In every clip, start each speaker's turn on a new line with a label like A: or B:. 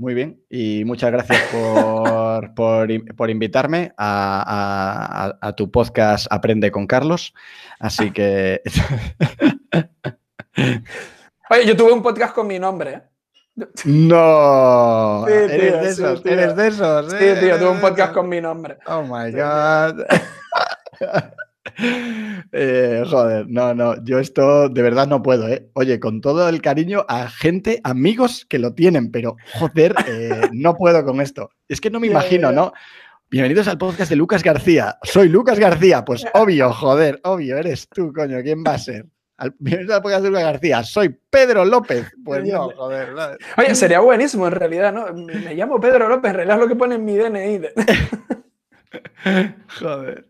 A: muy bien. Y muchas gracias por, por, invitarme a, tu podcast Aprende con Carlos. Así que...
B: Oye, yo tuve un podcast con mi nombre. ¿eh?
A: No, eres, de esos, eres de esos.
B: Sí, tío, tuve un podcast con mi nombre.
A: Oh my God. Eh, joder, no, no, yo esto de verdad no puedo, ¿eh? Oye, con todo el cariño a gente, amigos que lo tienen, pero joder, eh, no puedo con esto. Es que no me imagino, ¿no? Bienvenidos al podcast de Lucas García. Soy Lucas García, pues obvio, joder, obvio, eres tú, coño, ¿quién va a ser? bienvenidos al podcast de Lucas García. Soy Pedro López. Pues no, joder.
B: Oye, sería buenísimo en realidad, ¿no? Me llamo Pedro López, en realidad es lo que pone en mi DNI.
A: joder.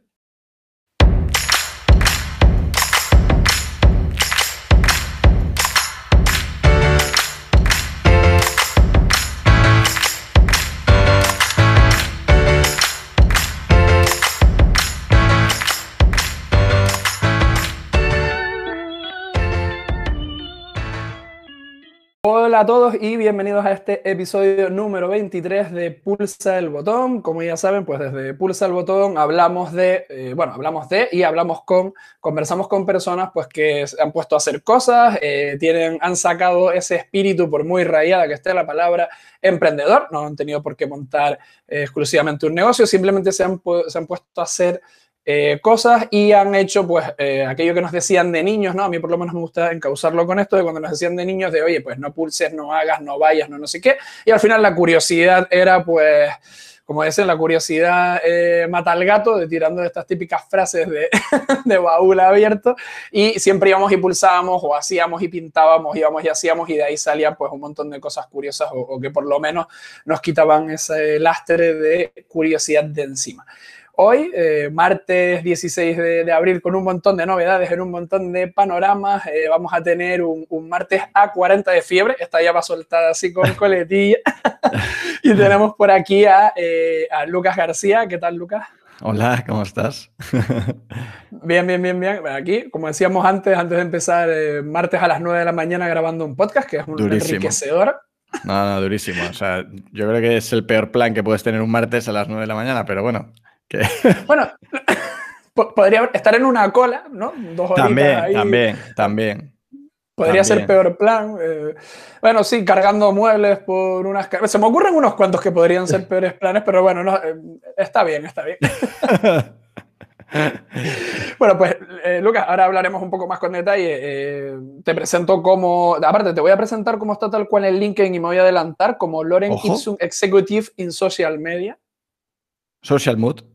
B: Hola a todos y bienvenidos a este episodio número 23 de Pulsa el Botón. Como ya saben, pues desde Pulsa el Botón hablamos de, eh, bueno, hablamos de y hablamos con, conversamos con personas pues que se han puesto a hacer cosas, eh, tienen, han sacado ese espíritu, por muy rayada que esté la palabra, emprendedor, no han tenido por qué montar eh, exclusivamente un negocio, simplemente se han, se han puesto a hacer eh, cosas y han hecho pues eh, aquello que nos decían de niños, ¿no? A mí por lo menos me gusta encauzarlo con esto de cuando nos decían de niños de, oye, pues no pulses, no hagas, no vayas, no no sé qué. Y al final la curiosidad era pues, como dicen, la curiosidad eh, mata al gato, de tirando estas típicas frases de, de baúl abierto y siempre íbamos y pulsábamos o hacíamos y pintábamos, íbamos y hacíamos y de ahí salían pues un montón de cosas curiosas o, o que por lo menos nos quitaban ese lastre de curiosidad de encima hoy, eh, martes 16 de, abril, con un montón de novedades, en un montón de panoramas. Eh, vamos a tener un, martes a 40 de fiebre, esta ya va soltada así con coletilla. y tenemos por aquí eh, a, Lucas García. ¿Qué tal, Lucas?
A: Hola, ¿cómo estás?
B: bien, bien, bien, bien. Aquí, como decíamos antes, antes de empezar, martes a las 9 de la mañana grabando un podcast, que es un enriquecedor.
A: No, no, durísimo. O sea, yo creo que es el peor plan que puedes tener un martes a las 9 de la mañana, pero bueno,
B: Bueno, podría estar en una cola, ¿no?
A: Dos también, también, también.
B: Podría ser peor plan. Eh, bueno, sí, cargando muebles por unas... Se me ocurren unos cuantos que podrían ser peores planes, pero bueno, no, eh, está bien, está bien. bueno, pues eh, Lucas, ahora hablaremos un poco más con detalle. te presento como, aparte te voy a presentar cómo está tal cual el LinkedIn y me voy a adelantar como Loren Ipsum Executive in Social Media.
A: Social Mood.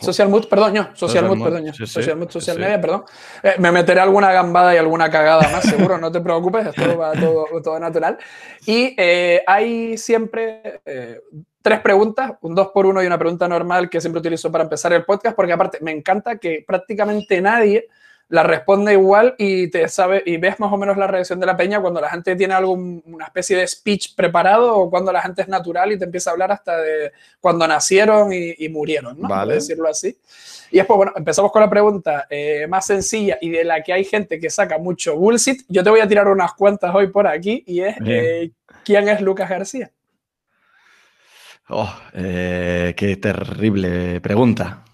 B: Social Mood, perdón, yo, Social, Mood, perdón, Social Mood, Social Media, perdón. Eh, me meteré alguna gambada y alguna cagada más, seguro, no te preocupes, esto va todo, todo natural. Y eh, hay siempre eh, tres preguntas, un dos por uno y una pregunta normal que siempre utilizo para empezar el podcast, porque aparte me encanta que prácticamente nadie la responde igual y te sabe y ves más o menos la reacción de la peña cuando la gente tiene algún, una especie de speech preparado o cuando la gente es natural y te empieza a hablar hasta de cuando nacieron y, murieron, ¿no? Vale. decirlo así. Y después, bueno, empezamos con la pregunta eh, más sencilla y de la que hay gente que saca mucho bullshit. Yo te voy a tirar unas cuantas hoy por aquí y es, eh, ¿quién es Lucas García?
A: Oh, eh, qué terrible pregunta.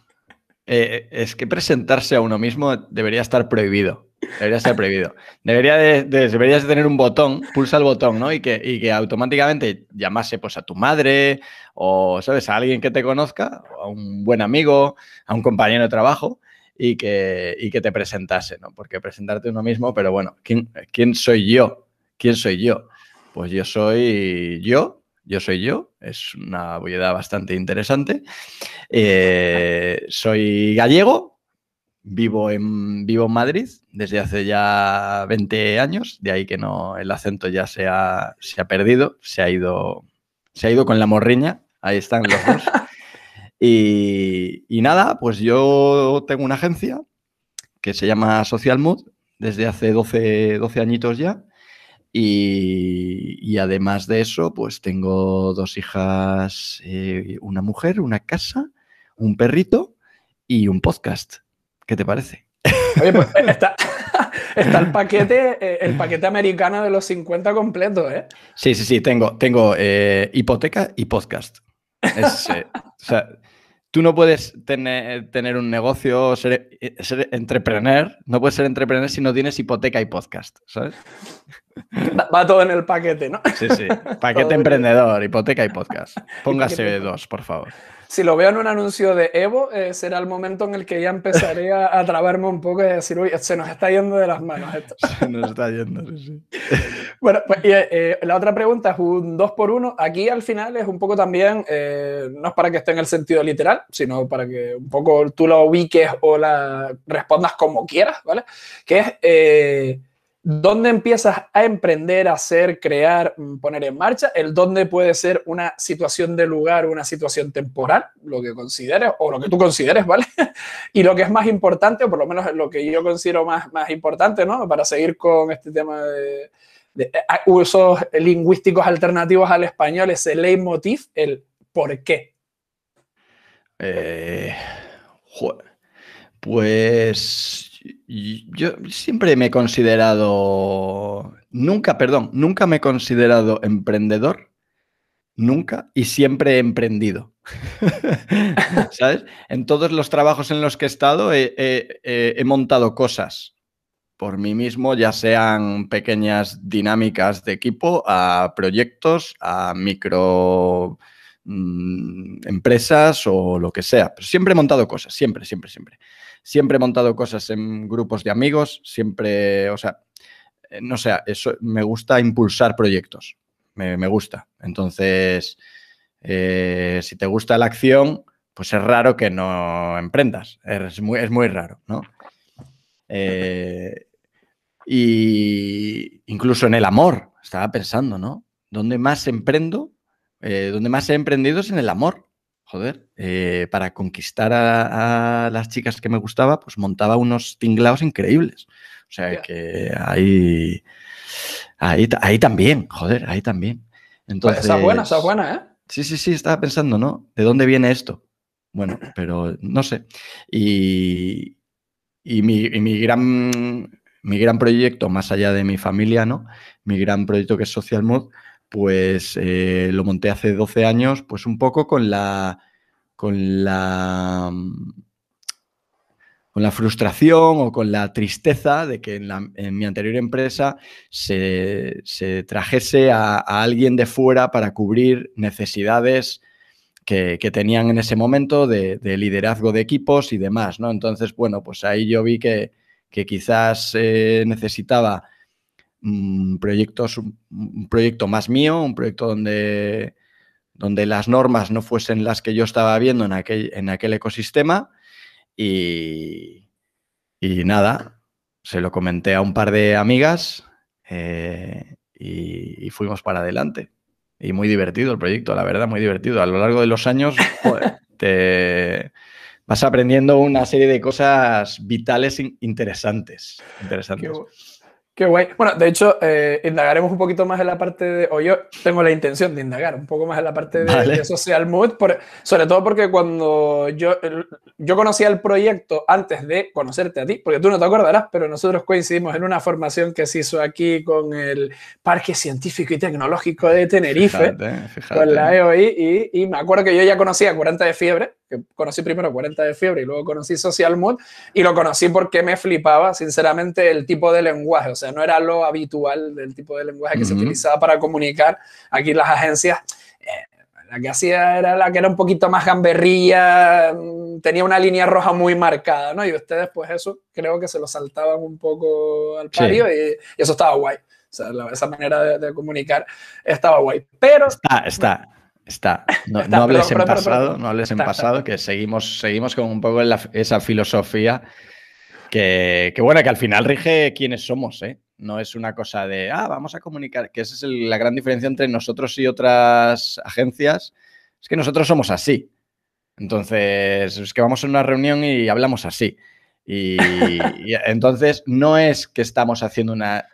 A: Eh, es que presentarse a uno mismo debería estar prohibido. Debería estar prohibido. Debería de, deberías de tener un botón, pulsa el botón, ¿no? Y que, y que automáticamente llamase pues, a tu madre o, ¿sabes? A alguien que te conozca, a un buen amigo, a un compañero de trabajo y que, y que te presentase, ¿no? Porque presentarte a uno mismo, pero bueno, ¿quién, ¿quién soy yo? ¿Quién soy yo? Pues yo soy yo, yo soy yo, es una bolleda bastante interesante. Eh, soy gallego, vivo en, vivo en Madrid desde hace ya 20 años, de ahí que no, el acento ya se ha, se ha perdido, se ha, ido, se ha ido con la morriña, ahí están los dos. Y, y nada, pues yo tengo una agencia que se llama Social Mood desde hace 12, 12 añitos ya y, además de eso, pues tengo dos hijas, eh, una mujer, una casa, un perrito y un podcast. ¿Qué te parece?
B: Oye, pues está, está el paquete, eh, el paquete americano de los 50 completo, ¿eh?
A: Sí, sí, sí, tengo, tengo eh, hipoteca y podcast. Es, eh, o sea, tú no puedes tener, tener un negocio, ser, ser entrepreneur, no puedes ser entrepreneur si no tienes hipoteca y podcast, ¿sabes?
B: Va, todo en el paquete, ¿no?
A: Sí, sí. Paquete emprendedor, hipoteca y podcast. Póngase dos, por favor.
B: Si lo veo en un anuncio de Evo, eh, será el momento en el que ya empezaré a, a trabarme un poco y decir, uy, se nos está yendo de las manos esto.
A: Se nos está yendo. sí.
B: Bueno, pues y, eh, la otra pregunta es un 2 por 1 Aquí al final es un poco también, eh, no es para que esté en el sentido literal, sino para que un poco tú la ubiques o la respondas como quieras, ¿vale? Que es, eh, ¿dónde empiezas a emprender, a hacer, crear, mm, poner en marcha? El dónde puede ser una situación de lugar, una situación temporal, lo que consideres o lo que tú consideres, ¿vale? Y lo que es más importante, o por lo menos lo que yo considero más, más importante, ¿no? Para seguir con este tema de eh, usos lingüísticos alternativos al español, ese leitmotiv, el por qué.
A: Eh, pues yo siempre me he considerado, nunca, perdón, nunca me he considerado emprendedor, nunca y siempre he emprendido. ¿Sabes? En todos los trabajos en los que he estado he, montado cosas por mí mismo, ya sean pequeñas dinámicas de equipo, a proyectos, a micro mm, empresas o lo que sea. Pero siempre he montado cosas, siempre, siempre, siempre. Siempre he montado cosas en grupos de amigos, siempre, o sea, eh, no sé, eso me gusta impulsar proyectos, me, gusta. Entonces, eh, si te gusta la acción, pues es raro que no emprendas, es muy, es muy raro, ¿no? Eh, y incluso en el amor, estaba pensando, ¿no? ¿Dónde más emprendo? Donde más he emprendido es en el amor. Joder, eh, para conquistar a, a las chicas que me gustaba, pues montaba unos tinglados increíbles. O sea que ahí, ahí, ahí también, joder, ahí también. Entonces,
B: esa es buena, esa es buena, ¿eh?
A: Sí, sí, sí, estaba pensando, ¿no? ¿De dónde viene esto? Bueno, pero no sé. Y, y mi, y mi gran, mi gran proyecto, más allá de mi familia, ¿no? Mi gran proyecto que es Social Mood, pues eh, lo monté hace 12 años, pues un poco con la, con la, con la frustración o con la tristeza de que en, mi anterior empresa se, se trajese a, alguien de fuera para cubrir necesidades que, tenían en ese momento de, de liderazgo de equipos y demás, ¿no? Entonces, bueno, pues ahí yo vi que, que quizás eh, necesitaba proyectos, un, proyecto más mío, un proyecto donde, donde las normas no fuesen las que yo estaba viendo en aquel, en aquel ecosistema y, y nada, se lo comenté a un par de amigas eh, y, y fuimos para adelante. Y muy divertido el proyecto, la verdad, muy divertido. A lo largo de los años joder, te vas aprendiendo una serie de cosas vitales in- interesantes.
B: Qué,
A: interesantes.
B: Qué guay. Bueno, de hecho, eh, indagaremos un poquito más en la parte de, o yo tengo la intención de indagar un poco más en la parte de,
A: Vale.
B: de Social Mood, por- sobre todo porque cuando yo, yo conocía el proyecto antes de conocerte a ti, porque tú no te acordarás, pero nosotros coincidimos en una formación que se hizo aquí con el Parque Científico y Tecnológico de Tenerife.
A: Fíjate, fíjate.
B: con la EOI y, y me acuerdo que yo ya conocía 40 de fiebre, que conocí primero 40 de fiebre y luego conocí Social Mood y lo conocí porque me flipaba sinceramente el tipo de lenguaje, o sea, no era lo habitual del tipo de lenguaje que se
A: Ujú.
B: utilizaba para comunicar aquí las agencias. eh, la que hacía era la que era un poquito más gamberrilla, mm, tenía una línea roja muy marcada, ¿no? Y ustedes, pues eso, creo que se lo saltaban un poco al
A: Sí.
B: pario y, y eso estaba guay. O sea, la- esa manera de, de comunicar estaba guay. Pero
A: Está, está, está. No,
B: Está,
A: no hables en pasado, no hables en
B: Está, está.
A: pasado, que seguimos, seguimos con un poco la- esa filosofía que, que, bueno, que al final rige quiénes somos, ¿eh? No es una cosa de, ah, vamos a comunicar, que esa es el- la gran diferencia entre nosotros y otras agencias, es que nosotros somos así. Entonces, es que vamos a una reunión y hablamos así. Y, y entonces no es que estamos haciendo una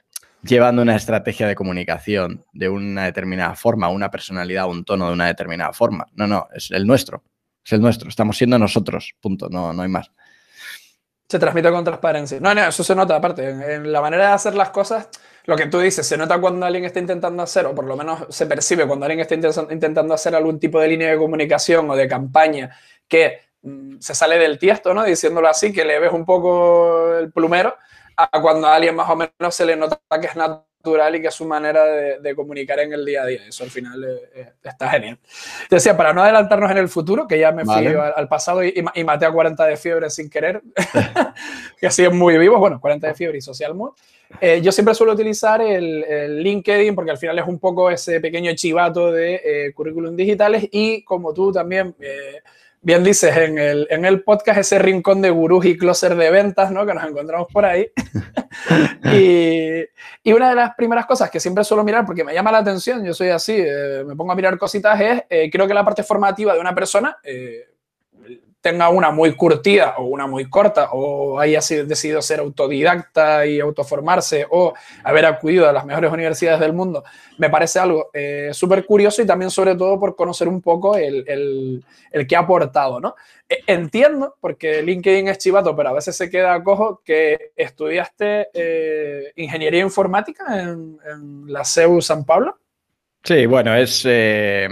A: llevando una estrategia de comunicación de una determinada forma, una personalidad, un tono de una determinada forma. No, no, es el nuestro. Es el nuestro. Estamos siendo nosotros. Punto. No, no hay más.
B: Se transmite con transparencia. No, no, eso se nota aparte. En, la manera de hacer las cosas, lo que tú dices, se nota cuando alguien está intentando hacer, o por lo menos se percibe cuando alguien está intentando hacer algún tipo de línea de comunicación o de campaña que mm, se sale del tiesto, ¿no? Diciéndolo así, que le ves un poco el plumero, a cuando a alguien más o menos se le nota que es natural y que es su manera de, comunicar en el día a día. Eso al final eh, eh, está genial. Te decía, para no adelantarnos en el futuro, que ya me fui al, pasado y, maté a 40 de fiebre sin querer, que es muy vivo, bueno, 40 de fiebre y social mood. Eh, yo siempre suelo utilizar el, LinkedIn porque al final es un poco ese pequeño chivato de currículum digitales y como tú también bien dices en el, en el podcast, ese rincón de gurús y closer de ventas, ¿no? Que nos encontramos por ahí. y, y, una de las primeras cosas que siempre suelo mirar, porque me llama la atención, yo soy así, eh, me pongo a mirar cositas, es, eh, creo que la parte formativa de una persona, eh, tenga una muy curtida o una muy corta, o haya decidido ser autodidacta y autoformarse, o haber acudido a las mejores universidades del mundo, me parece algo eh, súper curioso y también sobre todo por conocer un poco el, que ha aportado, ¿no? E, entiendo, porque LinkedIn es chivato, pero a veces se queda cojo, que estudiaste eh, ingeniería informática en, en, la CEU San Pablo.
A: Sí, bueno, es... Eh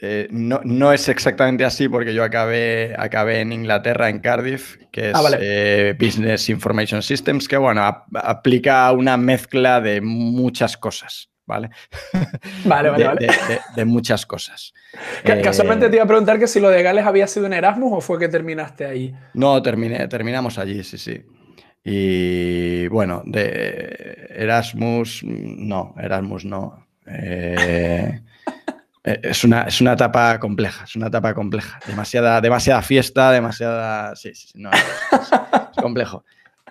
A: eh, no, es exactamente así porque yo acabé, acabé en Inglaterra, en Cardiff, que es ah, eh, Business Information Systems, que bueno, aplica una mezcla de muchas cosas, ¿vale?
B: Vale, vale,
A: de, vale. De, muchas cosas.
B: Casualmente eh, te iba a preguntar que si lo de Gales había sido en Erasmus o fue que terminaste ahí.
A: No, terminé, terminamos allí, sí, sí. Y bueno, de Erasmus, no, Erasmus no. Eh, es una, es una etapa compleja, es una etapa compleja. Demasiada, demasiada fiesta, demasiada... Sí, sí, no, es, complejo.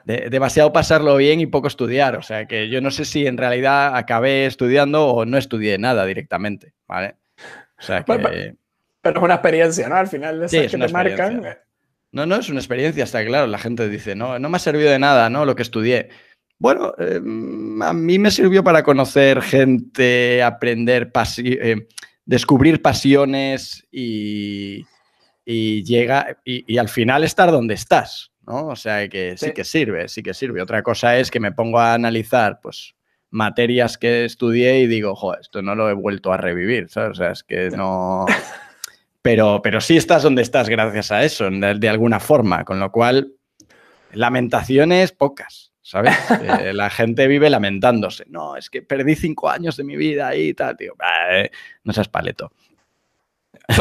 A: demasiado pasarlo bien y poco estudiar. O sea que yo no sé si en realidad acabé estudiando o no estudié nada directamente, ¿vale? O sea que...
B: pero, es una experiencia, ¿no? Al final de esas que te marcan... Eh.
A: No, no, es una experiencia, está claro. La gente dice, no, no me ha servido de nada, ¿no? Lo que estudié. Bueno, em, a mí me sirvió para conocer gente, aprender, eh, descubrir pasiones y, llega y, al final estar donde estás, ¿no? O sea que sí. que sirve, sí que sirve. Otra cosa es que me pongo a analizar, pues, materias que estudié y digo, joder, esto no lo he vuelto a revivir, ¿sabes? O sea, es que no... Pero, pero sí estás donde estás gracias a eso, de alguna forma, con lo cual, lamentaciones pocas. ¿Sabes? Eh, la gente vive lamentándose. No, es que perdí cinco años de mi vida y tal, tío. no seas paleto.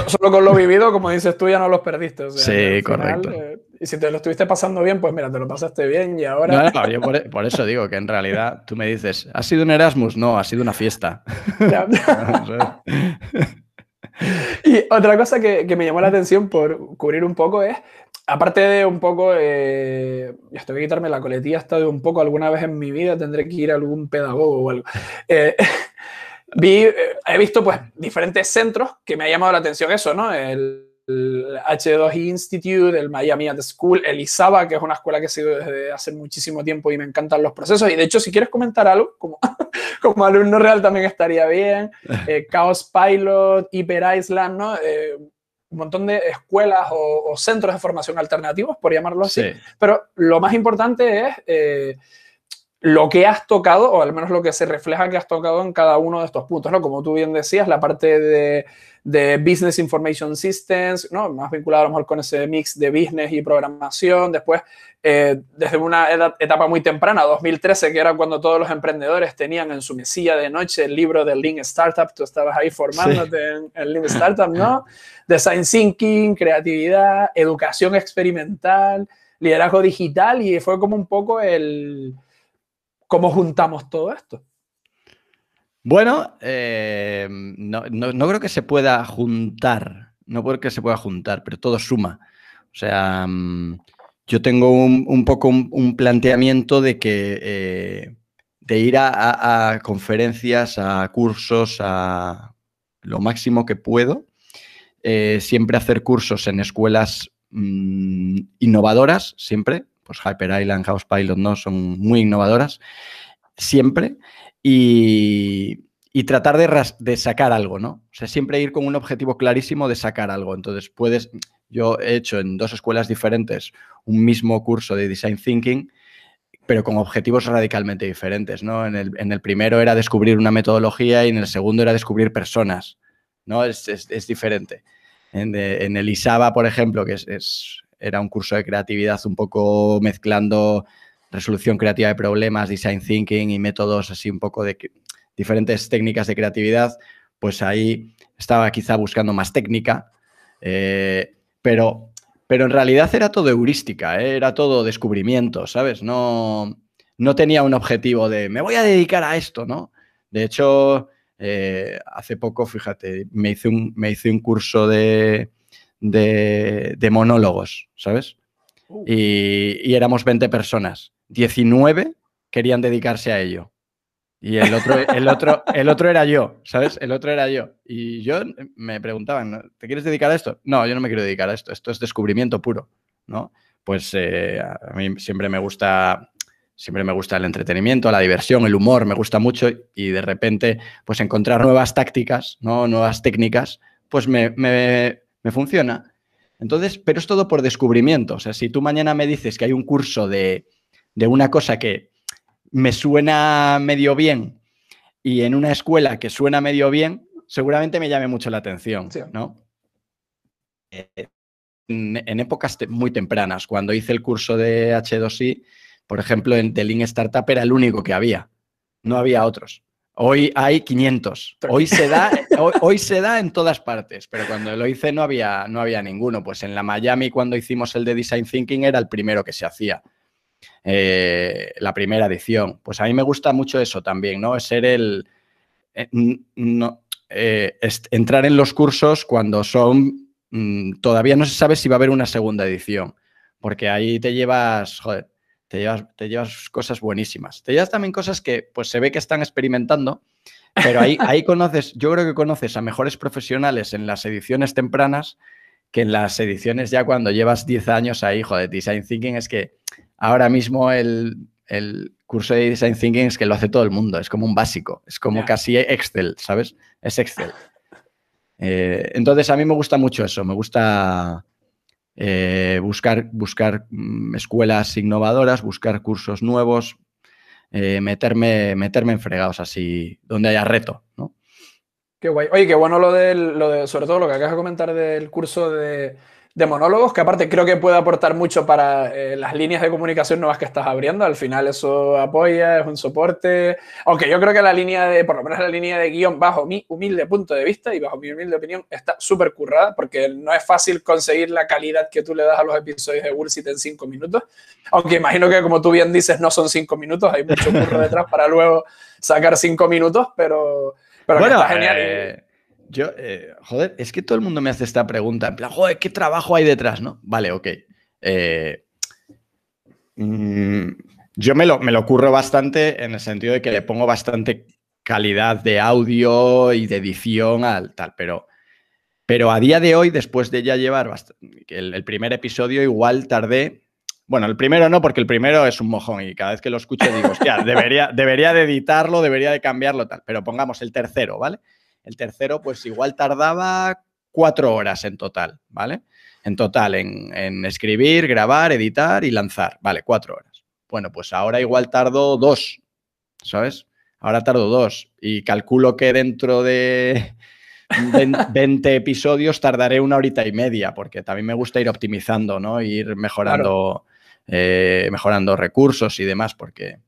B: Solo con lo vivido, como dices tú, ya no los perdiste.
A: sí, correcto.
B: Eh, y si te lo estuviste pasando bien, pues mira, te lo pasaste bien y ahora...
A: No, no, yo por, eso digo que en realidad tú me dices, ¿ha sido un Erasmus? No, ha sido una fiesta.
B: y otra cosa que, que, me llamó la atención por cubrir un poco es aparte de un poco, eh, esto voy a quitarme la coletilla hasta de un poco, alguna vez en mi vida tendré que ir a algún pedagogo o algo. Eh, vi, eh, he visto pues diferentes centros que me ha llamado la atención eso, ¿no? El, H2 Institute, el Miami at School, el ISABA, que es una escuela que he sido desde hace muchísimo tiempo y me encantan los procesos. Y de hecho, si quieres comentar algo, como, como alumno real también estaría bien. Chaos Pilot, Hyper Island, ¿no? Un montón de escuelas o, centros de formación alternativos, por llamarlo así. Pero lo más importante es eh, lo que has tocado, o al menos lo que se refleja que has tocado en cada uno de estos puntos, ¿no? Como tú bien decías, la parte de, de Business Information Systems, ¿no? Más vinculado a lo mejor con ese mix de business y programación. Después, eh, desde una etapa muy temprana, 2013, que era cuando todos los emprendedores tenían en su mesilla de noche el libro de Lean Startup, tú estabas ahí formándote en el Lean Startup, ¿no? Design Thinking, creatividad, educación experimental, liderazgo digital, y fue como un poco el ¿Cómo juntamos todo esto?
A: Bueno, eh, no, creo que se pueda juntar, no creo que se pueda juntar, pero todo suma. O sea, mm, yo tengo un, poco un, planteamiento de que eh, de ir a, conferencias, a cursos, a lo máximo que puedo, eh, siempre hacer cursos en escuelas mm, innovadoras, siempre, pues Hyper Island, House Pilot, ¿no? Son muy innovadoras, siempre. Y, y tratar de, de, sacar algo, ¿no? O sea, siempre ir con un objetivo clarísimo de sacar algo. Entonces, puedes, yo he hecho en dos escuelas diferentes un mismo curso de Design Thinking, pero con objetivos radicalmente diferentes, ¿no? En el, primero era descubrir una metodología y en el segundo era descubrir personas, ¿no? Es, es, diferente. En, en, el ISABA, por ejemplo, que es, era un curso de creatividad un poco mezclando resolución creativa de problemas, design thinking y métodos así un poco de diferentes técnicas de creatividad, pues ahí estaba quizá buscando más técnica, eh, pero, pero en realidad era todo heurística, ¿eh? era todo descubrimiento, ¿sabes? No, no tenía un objetivo de me voy a dedicar a esto, ¿no? De hecho, eh, hace poco, fíjate, me hice un, me hice un curso de, de, monólogos, ¿sabes? Uh. Y, y, éramos 20 personas. 19 querían dedicarse a ello. Y el otro, el, otro, el otro era yo, ¿sabes? El otro era yo. Y yo me preguntaban, ¿te quieres dedicar a esto? No, yo no me quiero dedicar a esto. Esto es descubrimiento puro, ¿no? Pues eh, a mí siempre me gusta siempre me gusta el entretenimiento, la diversión, el humor, me gusta mucho y de repente, pues encontrar nuevas tácticas, ¿no? nuevas técnicas, pues me, me, me, funciona. Entonces, pero es todo por descubrimiento. O sea, si tú mañana me dices que hay un curso de, de una cosa que me suena medio bien y en una escuela que suena medio bien, seguramente me llame mucho la atención, ¿no? Eh, en, épocas muy tempranas, cuando hice el curso de H2I, por ejemplo, en Lean Startup era el único que había, no había otros. Hoy hay 500. Hoy se da, hoy, se da en todas partes, pero cuando lo hice no había, no había ninguno. Pues en la Miami, cuando hicimos el de Design Thinking, era el primero que se hacía. Eh, la primera edición. Pues a mí me gusta mucho eso también, ¿no? Es ser el... Eh, no, eh, entrar en los cursos cuando son... Mm, todavía no se sabe si va a haber una segunda edición, porque ahí te llevas, joder, te llevas, te llevas cosas buenísimas. Te llevas también cosas que pues se ve que están experimentando, pero ahí, ahí conoces, yo creo que conoces a mejores profesionales en las ediciones tempranas que en las ediciones ya cuando llevas 10 años ahí, joder, Design Thinking es que ahora mismo el, curso de Design Thinking es que lo hace todo el mundo, es como un básico, es como casi Excel, ¿sabes? Es Excel. Eh, entonces a mí me gusta mucho eso, me gusta eh, buscar, buscar mm, escuelas innovadoras, buscar cursos nuevos, eh, meterme, meterme en fregados así, donde haya reto, ¿no?
B: Qué guay. Oye, qué bueno lo, del, lo de, sobre todo lo que acabas de comentar del curso de de monólogos, que aparte creo que puede aportar mucho para eh, las líneas de comunicación nuevas que estás abriendo. Al final eso apoya, es un soporte. Aunque yo creo que la línea de, por lo menos la línea de guion, bajo mi humilde punto de vista y bajo mi humilde opinión, está súper currada, porque no es fácil conseguir la calidad que tú le das a los episodios de Bullshit en cinco minutos. Aunque imagino que, como tú bien dices, no son cinco minutos, hay mucho curro detrás para luego sacar cinco minutos, pero, pero
A: bueno, está genial. Eh, yo, eh, joder, es que todo el mundo me hace esta pregunta, en plan, joder, ¿qué trabajo hay detrás, no? Vale, ok. Eh, mm, yo me lo, me lo curro bastante en el sentido de que le pongo bastante calidad de audio y de edición al tal, pero, pero a día de hoy, después de ya llevar el, el, primer episodio, igual tardé. Bueno, el primero no, porque el primero es un mojón y cada vez que lo escucho digo, hostia, debería, debería de editarlo, debería de cambiarlo, tal. Pero pongamos el tercero, ¿vale? El tercero, pues igual tardaba cuatro horas en total, ¿vale? En total, en, escribir, grabar, editar y lanzar, ¿vale? Cuatro horas. Bueno, pues ahora igual tardo dos, ¿sabes? Ahora tardo dos y calculo que dentro de 20 episodios tardaré una horita y media, porque también me gusta ir optimizando, ¿no? Ir mejorando, eh, mejorando recursos y demás, porque,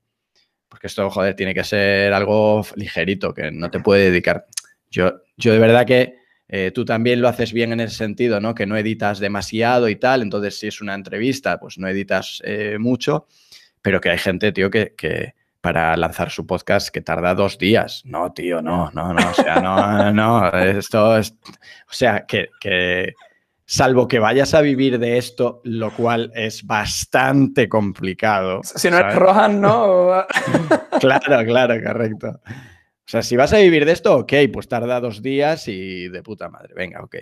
A: porque esto, joder, tiene que ser algo ligerito, que no te puede dedicar. Yo, yo de verdad que eh, tú también lo haces bien en ese sentido, ¿no? Que no editas demasiado y tal, entonces si es una entrevista, pues no editas eh, mucho, pero que hay gente, tío, que, que, para lanzar su podcast que tarda dos días. No, tío, no, no, no, o sea, no, no, esto es, o sea, que, que salvo que vayas a vivir de esto, lo cual es bastante complicado.
B: Si no es Rohan, ¿no?
A: claro, claro, correcto. O sea, si vas a vivir de esto, ok, pues tarda dos días y de puta madre, venga, ok.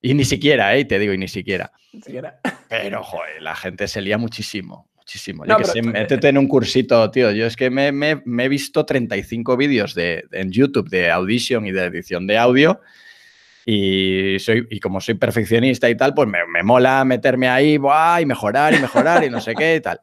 A: Y ni siquiera, ¿eh? Te digo, y ni siquiera.
B: Ni siquiera.
A: Pero, joder, la gente se lía muchísimo. muchísimo. Yo que sé, métete en un cursito, tío. Yo es que me, he visto 35 vídeos de, en YouTube de Audition y de edición de audio. Y, soy, y como soy perfeccionista y tal, pues me, me mola meterme ahí y mejorar y mejorar y no sé qué y tal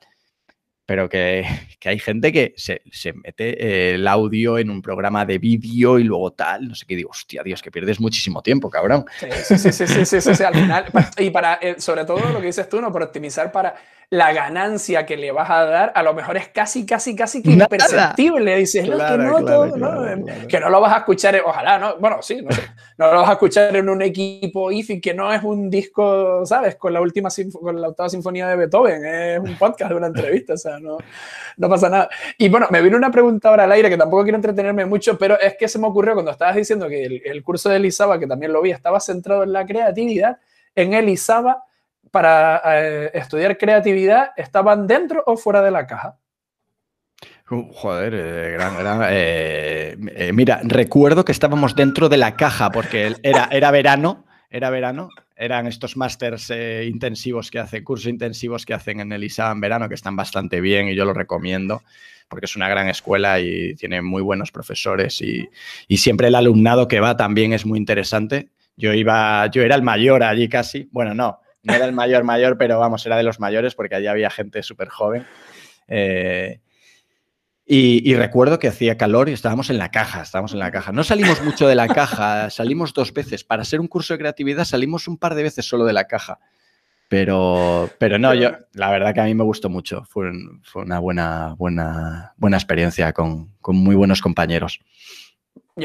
A: pero que, hay gente que se, mete el audio en un programa de vídeo y luego tal, no sé qué, digo, hostia, Dios, que pierdes muchísimo tiempo, cabrón.
B: Sí, sí, sí, sí, sí, sí, al final, y para, eh, sobre todo lo que dices tú, ¿no? Por optimizar para la ganancia que le vas a dar, a lo mejor es casi, casi, casi que imperceptible. Dices, no, que no, todo, no, que no lo vas a escuchar, ojalá, ¿no? Bueno, sí, no sé, no lo vas a escuchar en un equipo IFI que no es un disco, ¿sabes? Con la última, con la octava sinfonía de Beethoven, es un podcast de una entrevista, o sea, no, no pasa nada. Y bueno, me vino una pregunta ahora al aire que tampoco quiero entretenerme mucho, pero es que se me ocurrió cuando estabas diciendo que el, el curso de Elisaba, que también lo vi, estaba centrado en la creatividad, en Elisaba para eh, estudiar creatividad estaban dentro o fuera de la caja?
A: Uh, joder, eh, gran, gran eh, mira, recuerdo que estábamos dentro de la caja porque era, era verano, era verano, eran estos másters intensivos que hacen, cursos intensivos que hacen en el ISA en verano, que están bastante bien y yo lo recomiendo porque es una gran escuela y tiene muy buenos profesores y, y siempre el alumnado que va también es muy interesante. Yo iba, yo era el mayor allí casi, bueno, no, no era el mayor mayor, pero vamos, era de los mayores porque allí había gente súper joven. Eh, y, recuerdo que hacía calor y estábamos en la caja, estábamos en la caja. No salimos mucho de la caja, salimos dos veces. Para ser un curso de creatividad salimos un par de veces solo de la caja. Pero, pero no, yo, la verdad que a mí me gustó mucho. Fue, fue una buena, buena, buena experiencia con, con muy buenos compañeros.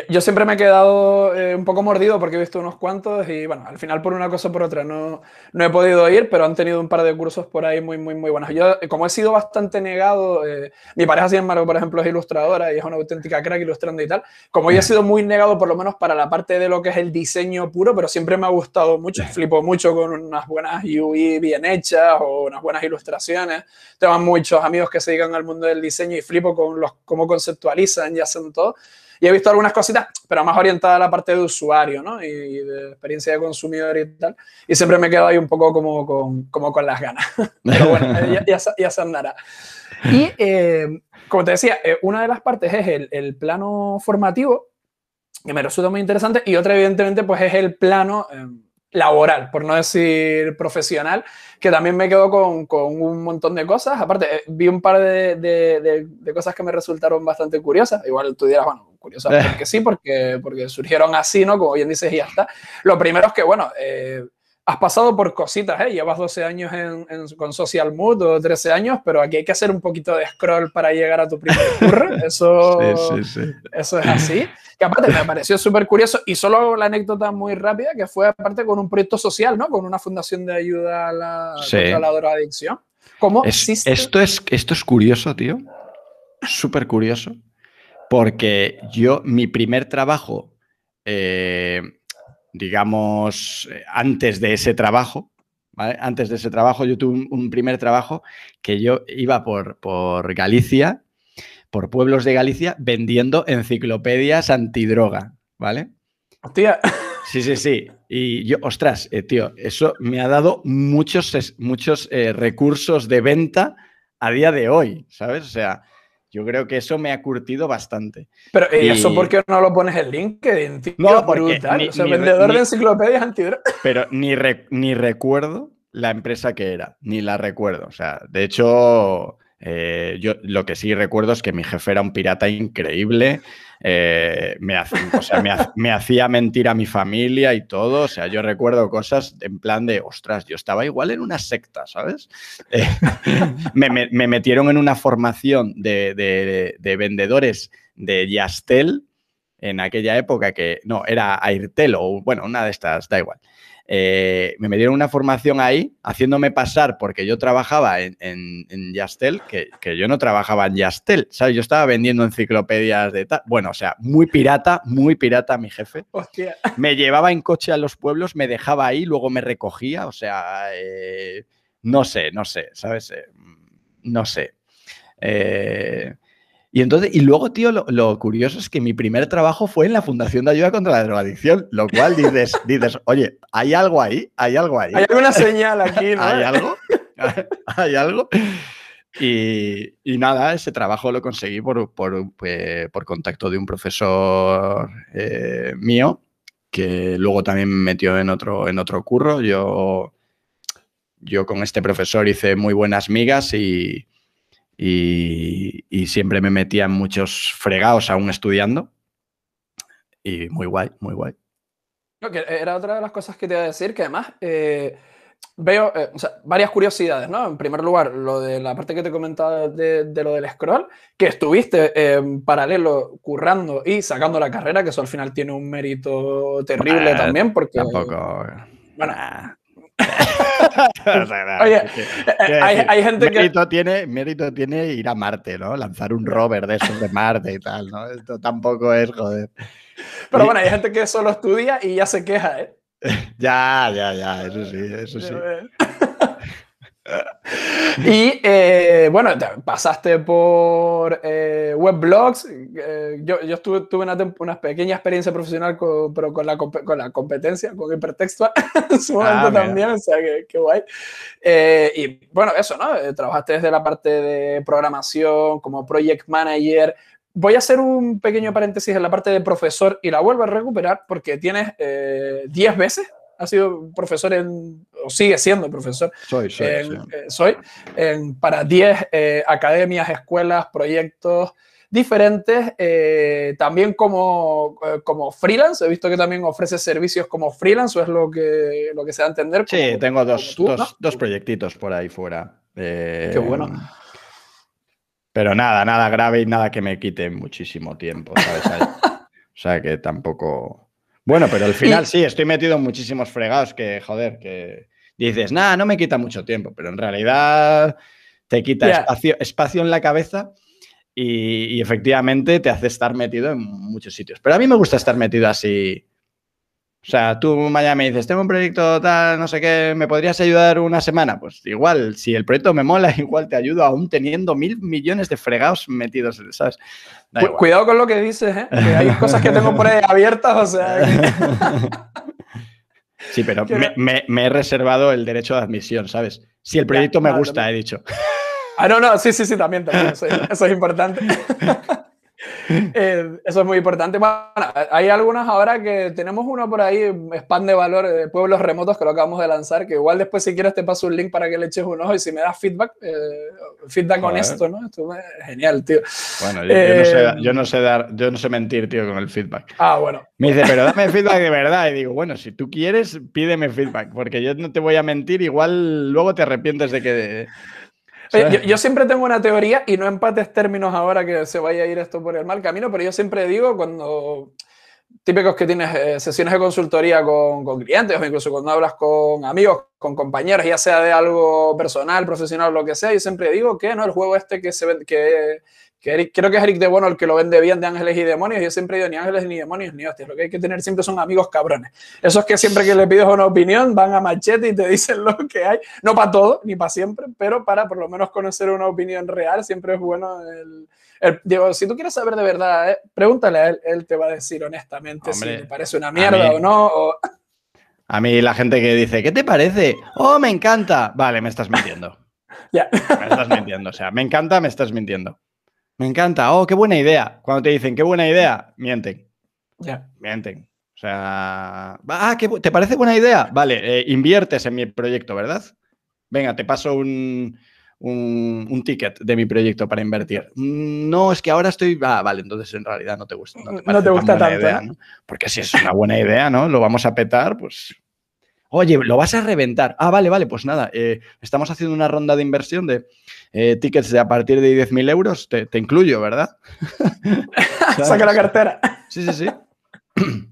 B: Yo, siempre me he quedado eh, un poco mordido porque he visto unos cuantos y bueno, al final por una cosa o por otra no, no he podido ir, pero han tenido un par de cursos por ahí muy, muy, muy buenos. Yo, como he sido bastante negado, eh, mi pareja, sin embargo, por ejemplo, es ilustradora y es una auténtica crack ilustrando y tal. Como yo he sido muy negado, por lo menos para la parte de lo que es el diseño puro, pero siempre me ha gustado mucho, flipo mucho con unas buenas UI bien hechas o unas buenas ilustraciones. Tengo muchos amigos que se dedican al mundo del diseño y flipo con los, cómo conceptualizan y hacen todo. Y he visto algunas cositas, pero más orientada a la parte de usuario, ¿no? Y de experiencia de consumidor y tal. Y siempre me quedo ahí un poco como con, como con las ganas. pero bueno, ya, ya, se andará. Y eh, como te decía, eh, una de las partes es el, el, plano formativo, que me resulta muy interesante, y otra, evidentemente, pues es el plano eh, laboral, por no decir profesional, que también me quedo con, con un montón de cosas. Aparte, vi un par de, de, de, cosas que me resultaron bastante curiosas. Igual tú dirás, bueno, curiosas porque sí, porque, porque surgieron así, ¿no? Como bien dices, y ya está. Lo primero es que, bueno, eh, has pasado por cositas, ¿eh? Llevas 12 años en, con Social Mood o 13 años, pero aquí hay que hacer un poquito de scroll para llegar a tu primer curro. Eso, eso es así. Que aparte me pareció súper curioso y solo la anécdota muy rápida que fue aparte con un proyecto social, ¿no? Con una fundación de ayuda a la, contra la drogadicción. ¿Cómo
A: es, esto, es, esto es curioso, tío. Súper curioso. Porque yo, mi primer trabajo... Eh, digamos, antes de ese trabajo, ¿vale? Antes de ese trabajo, yo tuve un, primer trabajo que yo iba por, por, Galicia, por pueblos de Galicia, vendiendo enciclopedias antidroga, ¿vale?
B: Hostia.
A: Sí, sí, sí. Y yo, ostras, eh, tío, eso me ha dado muchos, muchos eh, recursos de venta a día de hoy, ¿sabes? O sea, yo creo que eso me ha curtido bastante.
B: Pero ¿y eso por qué no lo pones en LinkedIn? Tío?
A: No, porque
B: Ni, o sea, vendedor de enciclopedias antidrogas.
A: Pero ni, ni recuerdo la empresa que era, ni la recuerdo. O sea, de hecho, eh, yo lo que sí recuerdo es que mi jefe era un pirata increíble. Eh, me, hacía mentir a mi familia y todo. O sea, yo recuerdo cosas en plan de, ostras, yo estaba igual en una secta, ¿sabes? Eh, me, metieron en una formación de, vendedores de Yastel en aquella época que, no, era Airtel o, bueno, una de estas, da igual. Eh, me dieron una formación ahí, haciéndome pasar porque yo trabajaba en, en, Yastel, que, yo no trabajaba en Yastel, ¿sabes? Yo estaba vendiendo enciclopedias de tal. Bueno, o sea, muy pirata, muy pirata mi jefe. Me llevaba en coche a los pueblos, me dejaba ahí, luego me recogía, o sea, eh, no sé, no sé, ¿sabes? Eh, no sé. Eh, y entonces, y luego, tío, lo, curioso es que mi primer trabajo fue en la Fundación de Ayuda contra la Drogadicción, lo cual dices, dices, oye, ¿hay algo ahí? ¿Hay algo ahí?
B: Hay alguna señal aquí, ¿no?
A: ¿Hay algo? ¿Hay algo? Y, y, nada, ese trabajo lo conseguí por, por, pues, por contacto de un profesor eh, mío que luego también me metió en otro, en otro curro. Yo, yo con este profesor hice muy buenas migas y, y, y siempre me metía en muchos fregados aún estudiando. Y muy guay, muy guay.
B: era otra de las cosas que te iba a decir, que además eh, veo eh, o sea, varias curiosidades, ¿no? En primer lugar, lo de la parte que te comentaba de, de lo del scroll, que estuviste en paralelo currando y sacando la carrera, que eso al final tiene un mérito terrible también, porque...
A: Tampoco.
B: Bueno, Oye,
A: que-
B: eh, hay, gente que...
A: mérito tiene, mérito tiene ir a Marte, ¿no? Lanzar un rover de esos de Marte y tal, ¿no? Esto tampoco es, joder.
B: Pero bueno, hay gente que solo estudia y ya se queja, ¿eh?
A: Ya, ya, ya, eso sí, eso sí.
B: y eh, bueno, te pasaste por eh, weblogs. eh, yo yo estuve, tuve una, una pequeña experiencia profesional, con, pero con la, con la competencia, con hipertextual en su
A: Ah,
B: momento
A: mira.
B: también, o sea, que, que guay. Eh, y bueno, eso, ¿no? Eh, trabajaste desde la parte de programación, como project manager. Voy a hacer un pequeño paréntesis en la parte de profesor y la vuelvo a recuperar porque tienes eh, 10 veces, has sido profesor en, o sigue siendo profesor
A: Soy, soy,
B: en-
A: sí.
B: eh, soy en- para 10 eh, academias, escuelas, proyectos diferentes, eh, también como, como freelance. He visto que también ofrece servicios como freelance, o es lo que, lo que se da a entender.
A: Sí,
B: como-
A: tengo dos,
B: tú,
A: dos,
B: ¿no?
A: dos proyectitos por ahí fuera.
B: Qué bueno.
A: Pero nada, nada grave y nada que me quite muchísimo tiempo. O sea que tampoco. Bueno, pero al final sí, estoy metido en muchísimos fregados que, joder, que dices, nada, no me quita mucho tiempo, pero en realidad te quita espacio, espacio en la cabeza y, y efectivamente te hace estar metido en muchos sitios. Pero a mí me gusta estar metido así. O sea, tú mañana me dices, tengo un proyecto tal, no sé qué, ¿me podrías ayudar una semana? Pues igual, si el proyecto me mola, igual te ayudo aún teniendo mil millones de fregados metidos, ¿sabes? Da
B: Cu-
A: igual.
B: cuidado con lo que dices, ¿eh? que hay cosas que tengo por ahí abiertas, o sea. que-
A: Sí, pero me, me- me he reservado el derecho de admisión, ¿sabes? Si el proyecto me gusta,
B: también.
A: he dicho.
B: Ah, no, no, sí, sí, sí, también, también. Eso, es- eso es importante. Eh, eso es muy importante. Bueno, hay algunas ahora que tenemos uno por ahí, spam de valor de pueblos remotos que lo acabamos de lanzar, que igual después si quieres te paso un link para que le eches un ojo y si me das feedback, eh, feedback
A: Joder.
B: honesto, ¿no? Esto es genial, tío.
A: Bueno, yo, yo no sé,
B: Eh,
A: yo no sé dar, yo no sé mentir, tío, con el feedback.
B: Ah, bueno.
A: Me dice, pero dame feedback de verdad. Y digo, bueno, si tú quieres, pídeme feedback, porque yo no te voy a mentir, igual luego te arrepientes de que.
B: Yo, yo siempre tengo una teoría y no empates términos ahora que se vaya a ir esto por el mal camino, pero yo siempre digo cuando típicos que tienes eh, sesiones de consultoría con, con clientes o incluso cuando hablas con amigos, con compañeros, ya sea de algo personal, profesional, lo que sea, yo siempre digo que no el juego este que se que, que Eric- creo que es Eric de Bono el que lo vende bien de ángeles y demonios, yo siempre digo ni ángeles ni demonios ni hostias, lo que hay que tener siempre son amigos cabrones. Esos que siempre que le pides una opinión van a machete y te dicen lo que hay, no para todo ni para siempre, pero para por lo menos conocer una opinión real siempre es bueno el, el- digo, si tú quieres saber de verdad, eh, pregúntale a él, él te va a decir honestamente
A: Hombre,
B: si le parece una mierda o no. o-
A: A mí la gente que dice, ¿qué te parece? Oh, me encanta. Vale, me estás mintiendo.
B: Ya.
A: Me estás mintiendo. O sea, me encanta, me estás mintiendo. Me encanta. Oh, qué buena idea. Cuando te dicen, qué buena idea, mienten.
B: Ya.
A: Mienten. O sea, ah, ¿qué ¿te parece buena idea? Vale, eh, inviertes en mi proyecto, ¿verdad? Venga, te paso un, un, un ticket de mi proyecto para invertir. Mm, No, es que ahora estoy. Ah, vale, entonces en realidad no te gusta. No te,
B: No te gusta tanto.
A: ¿no? Porque si es una buena idea, ¿no? Lo vamos a petar, pues. Oye, lo vas a reventar. Ah, vale, vale, pues nada. eh, estamos haciendo una ronda de inversión de eh, tickets de a partir de 10.000 euros. Te, te incluyo, ¿verdad?
B: Saca la cartera.
A: Sí, sí, sí.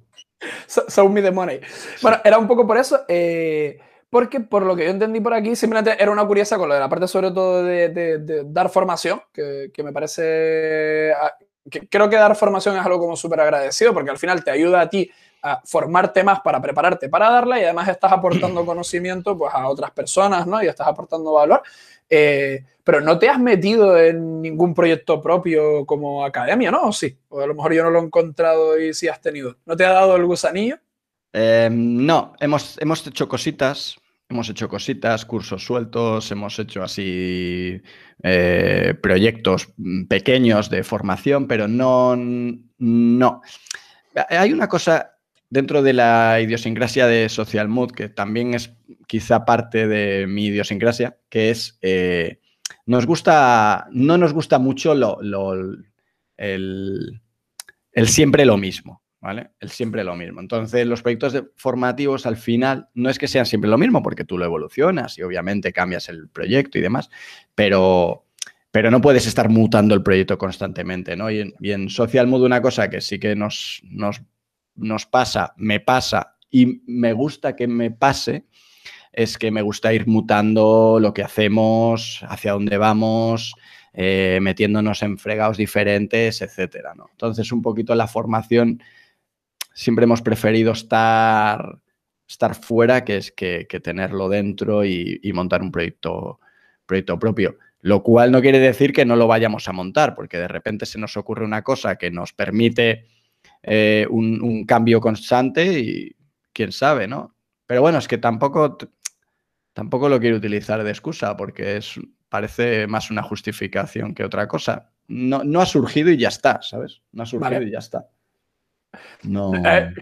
B: So- Show me the money. Bueno, era un poco por eso, eh, porque por lo que yo entendí por aquí, simplemente era una curiosa con lo de la parte sobre todo de, de- de dar formación, que, que me parece, ah, que creo que dar formación es algo como súper agradecido, porque al final te ayuda a ti a formarte más para prepararte para darla y además estás aportando conocimiento pues, a otras personas, ¿no? Y estás aportando valor. Eh, pero no te has metido en ningún proyecto propio como academia, ¿no? ¿O sí? O a lo mejor yo no lo he encontrado y sí has tenido. ¿No te ha dado el gusanillo?
A: Eh, no, hemos, hemos hecho cositas. hemos hecho cositas, cursos sueltos, hemos hecho así eh, proyectos pequeños de formación, pero no, no. Hay una cosa dentro de la idiosincrasia de Social Mood que también es quizá parte de mi idiosincrasia, que es eh, nos gusta, no nos gusta mucho lo, el, siempre lo mismo, ¿vale? El siempre lo mismo. Entonces, los proyectos formativos al final no es que sean siempre lo mismo, porque tú lo evolucionas y obviamente cambias el proyecto y demás, pero, pero no puedes estar mutando el proyecto constantemente, ¿no? Y en, Social Mood una cosa que sí que nos, nos, nos pasa, me pasa y me gusta que me pase, es que me gusta ir mutando lo que hacemos, hacia dónde vamos, eh, metiéndonos en fregados diferentes, etcétera. ¿no? Entonces, un poquito la formación siempre hemos preferido estar, estar fuera que, es que, tenerlo dentro y, montar un proyecto, proyecto propio. Lo cual no quiere decir que no lo vayamos a montar, porque de repente se nos ocurre una cosa que nos permite eh, un, un, cambio constante y quién sabe, ¿no? Pero bueno, es que tampoco tampoco lo quiero utilizar de excusa porque es, parece más una justificación que otra cosa. No, no ha surgido y ya está, ¿sabes? No ha surgido y ya está. No. Eh,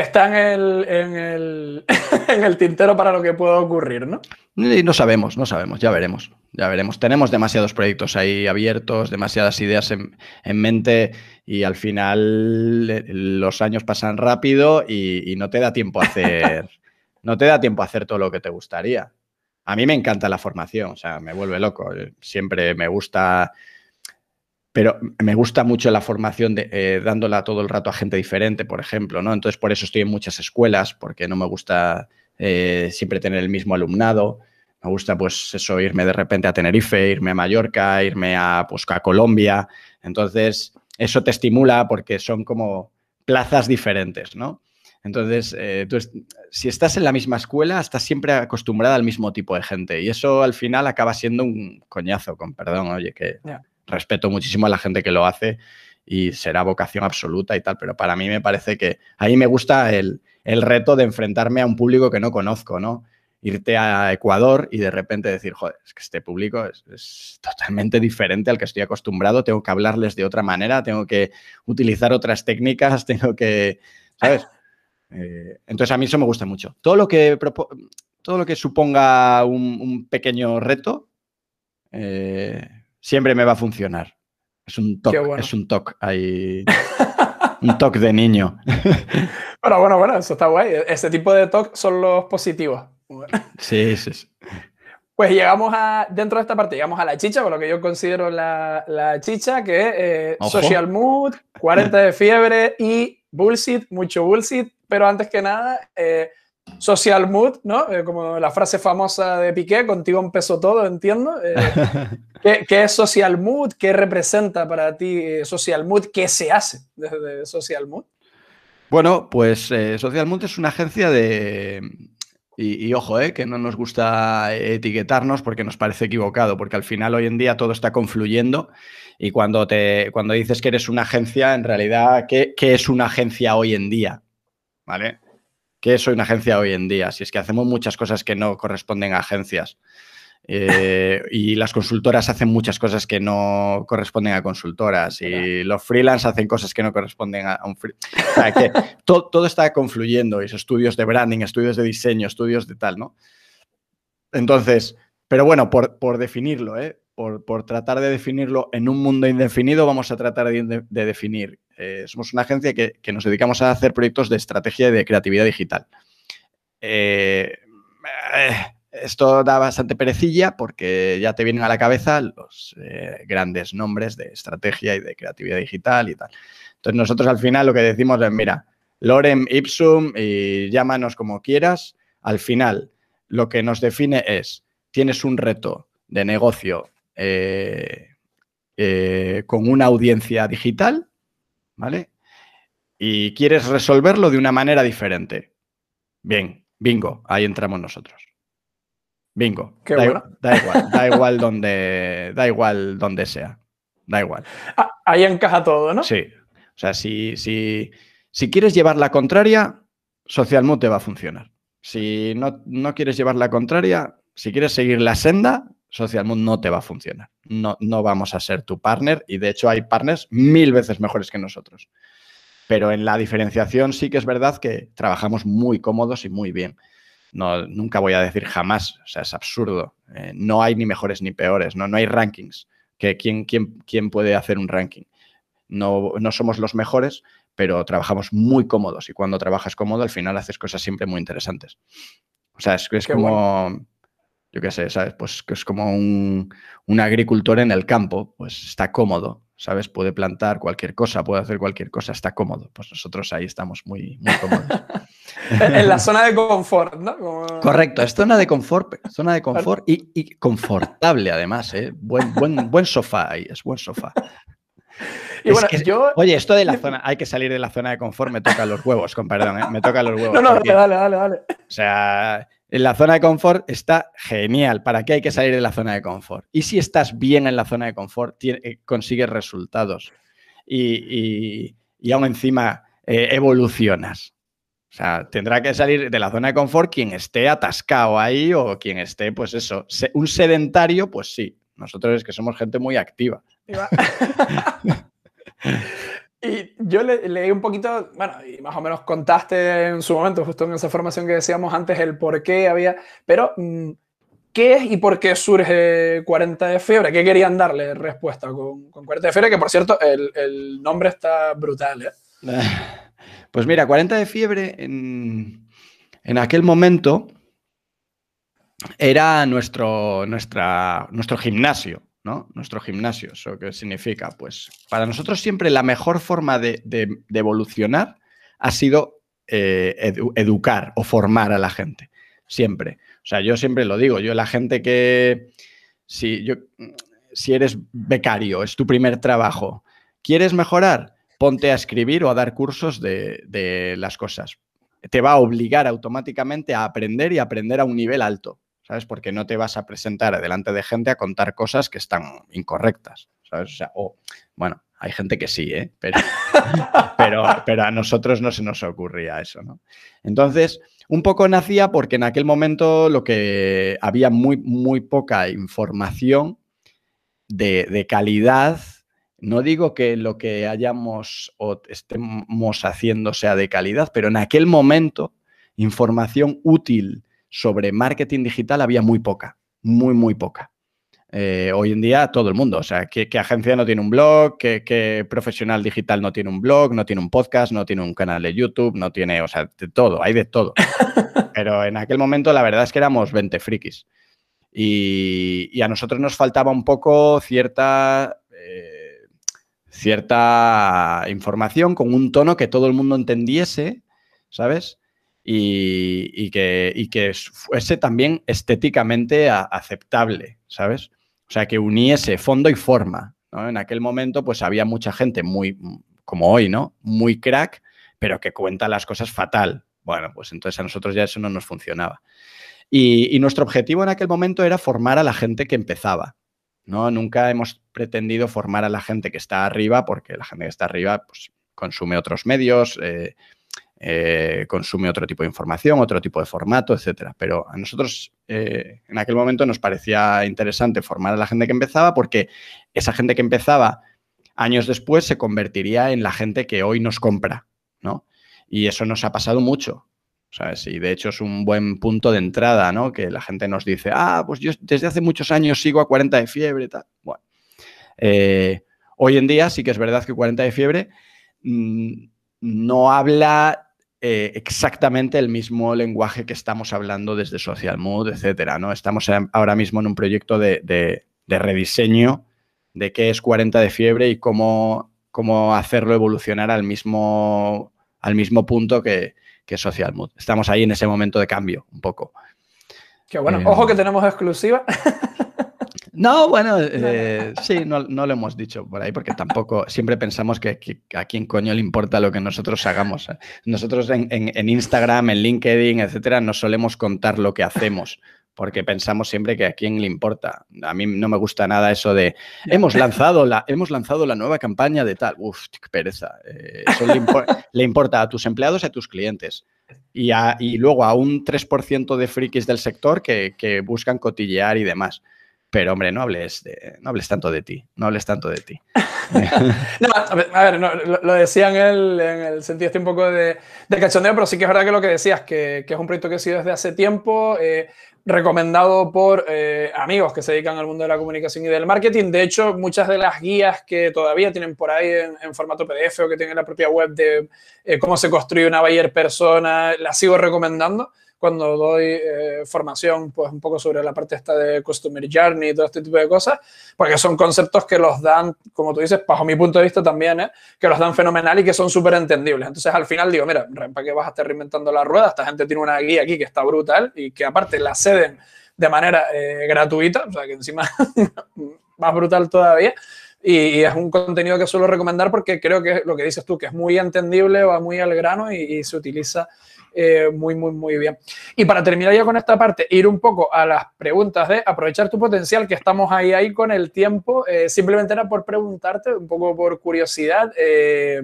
B: está en el, en, el, en el, tintero para lo que pueda ocurrir, ¿no?
A: Y no sabemos, no sabemos, ya veremos. Ya veremos. Tenemos demasiados proyectos ahí abiertos, demasiadas ideas en, en mente y al final eh, los años pasan rápido y, y no te da tiempo a hacer no te da tiempo a hacer todo lo que te gustaría. A mí me encanta la formación, o sea, me vuelve loco. Siempre me gusta, pero me gusta mucho la formación de, eh, dándola todo el rato a gente diferente, por ejemplo, ¿no? Entonces, por eso estoy en muchas escuelas, porque no me gusta eh, siempre tener el mismo alumnado. Me gusta, pues, eso, irme de repente a Tenerife, irme a Mallorca, irme a, pues, a Colombia. Entonces, eso te estimula porque son como plazas diferentes, ¿no? Entonces, eh, si estás en la misma escuela, estás siempre acostumbrada al mismo tipo de gente y eso al final acaba siendo un coñazo, con perdón, oye, que respeto muchísimo a la gente que lo hace y será vocación absoluta y tal, pero para mí me parece que ahí me gusta el, reto de enfrentarme a un público que no conozco, ¿no? Irte a Ecuador y de repente decir, joder, es que este público es, es, totalmente diferente al que estoy acostumbrado, tengo que hablarles de otra manera, tengo que utilizar otras técnicas, tengo que, ¿sabes? Eh, entonces a mí eso me gusta mucho. Todo lo que, todo lo que suponga un, pequeño reto eh, siempre me va a funcionar. Es un toque, es un toque ahí. un toque de niño.
B: bueno, bueno, bueno, eso está guay. Ese tipo de toques son los positivos.
A: sí, sí, sí.
B: Pues llegamos a, dentro de esta parte, llegamos a la chicha, con lo que yo considero la, chicha, que es eh, Social Mood, 40 de fiebre y bullshit, mucho bullshit, pero antes que nada, eh, social mood, ¿no? Eh, como la frase famosa de Piqué, contigo empezó todo, entiendo. Eh, ¿qué, es social mood? ¿Qué representa para ti social mood? ¿Qué se hace desde social mood?
A: Bueno, pues Social Mood es una agencia de, y, ojo, que no nos gusta etiquetarnos porque nos parece equivocado, porque al final hoy en día todo está confluyendo y cuando, te, cuando dices que eres una agencia, en realidad, ¿qué, ¿qué, es una agencia hoy en día? ¿vale? ¿Qué soy una agencia hoy en día? Si es que hacemos muchas cosas que no corresponden a agencias. Eh, y las consultoras hacen muchas cosas que no corresponden a consultoras y los freelance hacen cosas que no corresponden a, un freelance. O sea, que todo, está confluyendo, y estudios de branding, estudios de diseño, estudios de tal, ¿no? Entonces, pero bueno, por, por definirlo, ¿eh? por, tratar de definirlo en un mundo indefinido, vamos a tratar de, definir. Eh, somos una agencia que, nos dedicamos a hacer proyectos de estrategia y de creatividad digital. Eh, eh, esto da bastante perecilla porque ya te vienen a la cabeza los grandes nombres de estrategia y de creatividad digital y tal. Entonces nosotros al final lo que decimos es, mira, Lorem Ipsum y llámanos como quieras. Al final lo que nos define es, tienes un reto de negocio con una audiencia digital, ¿vale? Y quieres resolverlo de una manera diferente. Bien, bingo, ahí entramos nosotros. Bingo. da, igual, da igual donde, da igual donde sea. Da igual.
B: Ah, ahí encaja todo, ¿no?
A: Sí. O sea, si, si, si quieres llevar la contraria, Social te va a funcionar. Si no, no quieres llevar la contraria, si quieres seguir la senda, Social Mood no te va a funcionar. No, no vamos a ser tu partner y de hecho hay partners mil veces mejores que nosotros. Pero en la diferenciación sí que es verdad que trabajamos muy cómodos y muy bien. No, nunca voy a decir jamás, o sea, es absurdo. Eh, no hay ni mejores ni peores, no, no hay rankings. Que ¿quién, quién, quién puede hacer un ranking? No, no somos los mejores, pero trabajamos muy cómodos y cuando trabajas cómodo al final haces cosas siempre muy interesantes. O sea, es, es como, yo qué sé, ¿sabes? Pues que es como un, un, agricultor en el campo, pues está cómodo, ¿sabes? Puede plantar cualquier cosa, puede hacer cualquier cosa, está cómodo. Pues nosotros ahí estamos muy, muy cómodos.
B: en la zona de confort, ¿no? Como...
A: Correcto, es zona de confort, zona de confort y, y confortable además, ¿eh? Buen, buen, buen sofá ahí, es buen sofá.
B: Y bueno, que, yo...
A: Oye, esto de la zona, hay que salir de la zona de confort, me toca los huevos, con perdón, ¿eh? me toca los huevos.
B: No, no, porque, dale, dale, dale.
A: O sea, en la zona de confort está genial. ¿Para qué hay que salir de la zona de confort? Y si estás bien en la zona de confort, eh, consigues resultados y, y, y aún encima eh, evolucionas. O sea, tendrá que salir de la zona de confort quien esté atascado ahí o quien esté, pues eso, un sedentario, pues sí. Nosotros es que somos gente muy activa.
B: Y yo le, leí un poquito, bueno, y más o menos contaste en su momento, justo en esa formación que decíamos antes, el por qué había, pero mm, ¿qué es y por qué surge 40 de fiebre? ¿Qué querían darle respuesta con, con 40 de fiebre? Que por cierto, el, el nombre está brutal, ¿eh?
A: Pues mira, 40 de fiebre en, en aquel momento era nuestro, nuestra, nuestro gimnasio. ¿No? Nuestro gimnasio, ¿eso qué significa? Pues para nosotros siempre la mejor forma de, evolucionar ha sido eh, edu educar o formar a la gente, siempre. O sea, yo siempre lo digo, yo la gente que, si, yo, si eres becario, es tu primer trabajo, ¿quieres mejorar? Ponte a escribir o a dar cursos de, de las cosas. Te va a obligar automáticamente a aprender y aprender a un nivel alto. ¿Sabes? Porque no te vas a presentar delante de gente a contar cosas que están incorrectas, ¿sabes? O bueno, hay gente que sí, ¿eh? Pero, pero, pero, a nosotros no se nos ocurría eso, ¿no? Entonces, un poco nacía porque en aquel momento lo que había muy, muy poca información de, de calidad. No digo que lo que hayamos o estemos haciendo sea de calidad, pero en aquel momento información útil sobre marketing digital había muy poca, muy, muy poca. Eh, hoy en día todo el mundo, o sea, ¿qué, qué agencia no tiene un blog? ¿Qué, ¿Qué, profesional digital no tiene un blog? ¿No tiene un podcast? ¿No tiene un canal de YouTube? No tiene, o sea, de todo, hay de todo. Pero en aquel momento la verdad es que éramos 20 frikis. Y, y a nosotros nos faltaba un poco cierta, eh, cierta información con un tono que todo el mundo entendiese, ¿sabes? Y, que, fuese también estéticamente aceptable, ¿sabes? O sea, que uniese fondo y forma. En aquel momento, pues había mucha gente muy, como hoy, ¿no? Muy crack, pero que cuenta las cosas fatal. Bueno, pues entonces a nosotros ya eso no nos funcionaba. Y, y nuestro objetivo en aquel momento era formar a la gente que empezaba. ¿no? Nunca hemos pretendido formar a la gente que está arriba, porque la gente que está arriba pues, consume otros medios, eh, eh, consume otro tipo de información, otro tipo de formato, etcétera. Pero a nosotros eh, en aquel momento nos parecía interesante formar a la gente que empezaba porque esa gente que empezaba años después se convertiría en la gente que hoy nos compra, ¿no? Y eso nos ha pasado mucho. ¿sabes? Y de hecho es un buen punto de entrada, ¿no? Que la gente nos dice, ah, pues yo desde hace muchos años sigo a 40 de fiebre y tal. Bueno, eh, hoy en día sí que es verdad que 40 de fiebre mmm, no habla eh, exactamente el mismo lenguaje que estamos hablando desde Social Mood, etcétera, ¿no? Estamos ahora mismo en un proyecto de, de, de, rediseño de qué es 40 de fiebre y cómo, cómo hacerlo evolucionar al mismo, al mismo punto que, que Social Mood. Estamos ahí en ese momento de cambio, un poco.
B: Qué bueno. Eh, Ojo que tenemos exclusiva.
A: No, bueno, eh, sí, no, no, lo hemos dicho por ahí porque tampoco, siempre pensamos que, que, a quién coño le importa lo que nosotros hagamos. Nosotros en, en, en Instagram, en LinkedIn, etcétera, no solemos contar lo que hacemos porque pensamos siempre que a quién le importa. A mí no me gusta nada eso de hemos lanzado la, hemos lanzado la nueva campaña de tal. Uf, qué pereza. Eh, eso le, le, importa a tus empleados y a tus clientes. y, y luego a un 3% de frikis del sector que, que buscan cotillear y demás. Pero, hombre, no hables, de, no hables tanto de ti, no hables tanto de ti.
B: no, a ver, no, lo, decía en el, en el sentido este un poco de, de, cachondeo, pero sí que es verdad que lo que decías, que, que es un proyecto que ha sido desde hace tiempo, eh, recomendado por eh, amigos que se dedican al mundo de la comunicación y del marketing. De hecho, muchas de las guías que todavía tienen por ahí en, en formato PDF o que tienen la propia web de eh, cómo se construye una buyer persona, las sigo recomendando cuando doy eh, formación, pues un poco sobre la parte esta de Customer Journey y todo este tipo de cosas, porque son conceptos que los dan, como tú dices, bajo mi punto de vista también, ¿eh? que los dan fenomenal y que son súper entendibles. Entonces al final digo, mira, ¿para qué vas a estar reinventando la rueda? Esta gente tiene una guía aquí que está brutal y que aparte la ceden de manera eh, gratuita, o sea que encima más brutal todavía. Y, es un contenido que suelo recomendar porque creo que lo que dices tú, que es muy entendible, va muy al grano y, y se utiliza eh, muy, muy, muy bien. Y para terminar ya con esta parte, ir un poco a las preguntas de aprovechar tu potencial, que estamos ahí, ahí con el tiempo. Eh, simplemente era por preguntarte, un poco por curiosidad, eh,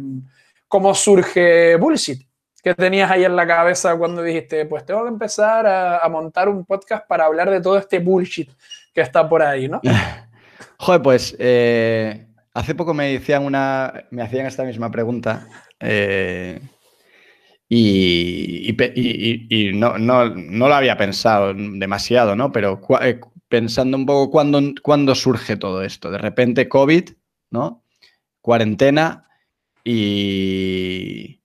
B: ¿cómo surge Bullshit? ¿Qué tenías ahí en la cabeza cuando dijiste, pues tengo que empezar a, a montar un podcast para hablar de todo este bullshit que está por ahí, ¿no?
A: Joder, pues eh, hace poco me una, me hacían esta misma pregunta. Eh, y, no, no, no, lo había pensado demasiado, ¿no? Pero eh, pensando un poco cuándo, cuándo surge todo esto. De repente COVID, ¿no? Cuarentena y,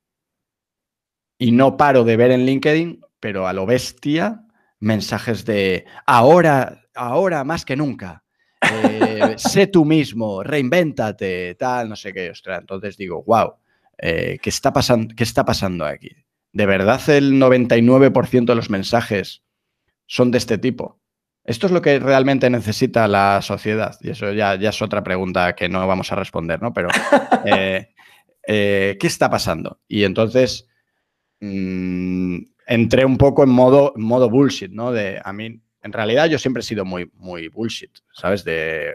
A: y no paro de ver en LinkedIn, pero a lo bestia, mensajes de ahora, ahora más que nunca. Eh, sé tú mismo, reinvéntate, tal, no sé qué. Ostras, entonces digo, wow, eh, ¿qué, está pasando, ¿qué está pasando aquí? ¿De verdad el 99% de los mensajes son de este tipo? ¿Esto es lo que realmente necesita la sociedad? Y eso ya, ya es otra pregunta que no vamos a responder, ¿no? Pero, eh, eh, ¿qué está pasando? Y entonces mmm, entré un poco en modo, modo bullshit, ¿no? De, a mí, en realidad yo siempre he sido muy, muy bullshit, ¿sabes? De,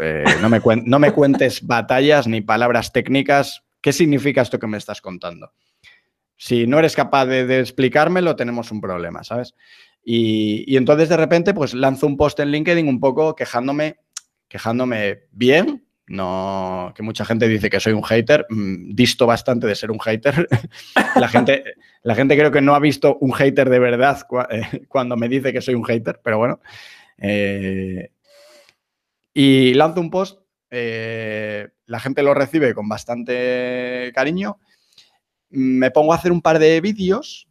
A: eh, no, me no me cuentes batallas ni palabras técnicas. ¿Qué significa esto que me estás contando? Si no eres capaz de, de explicármelo, tenemos un problema, ¿sabes? Y, y, entonces de repente pues lanzo un post en LinkedIn un poco quejándome, quejándome bien, no, que mucha gente dice que soy un hater, mmm, disto bastante de ser un hater. la, gente, la gente creo que no ha visto un hater de verdad eh, cuando me dice que soy un hater, pero bueno. Eh, y lanzo un post, eh, la gente lo recibe con bastante cariño me pongo a hacer un par de vídeos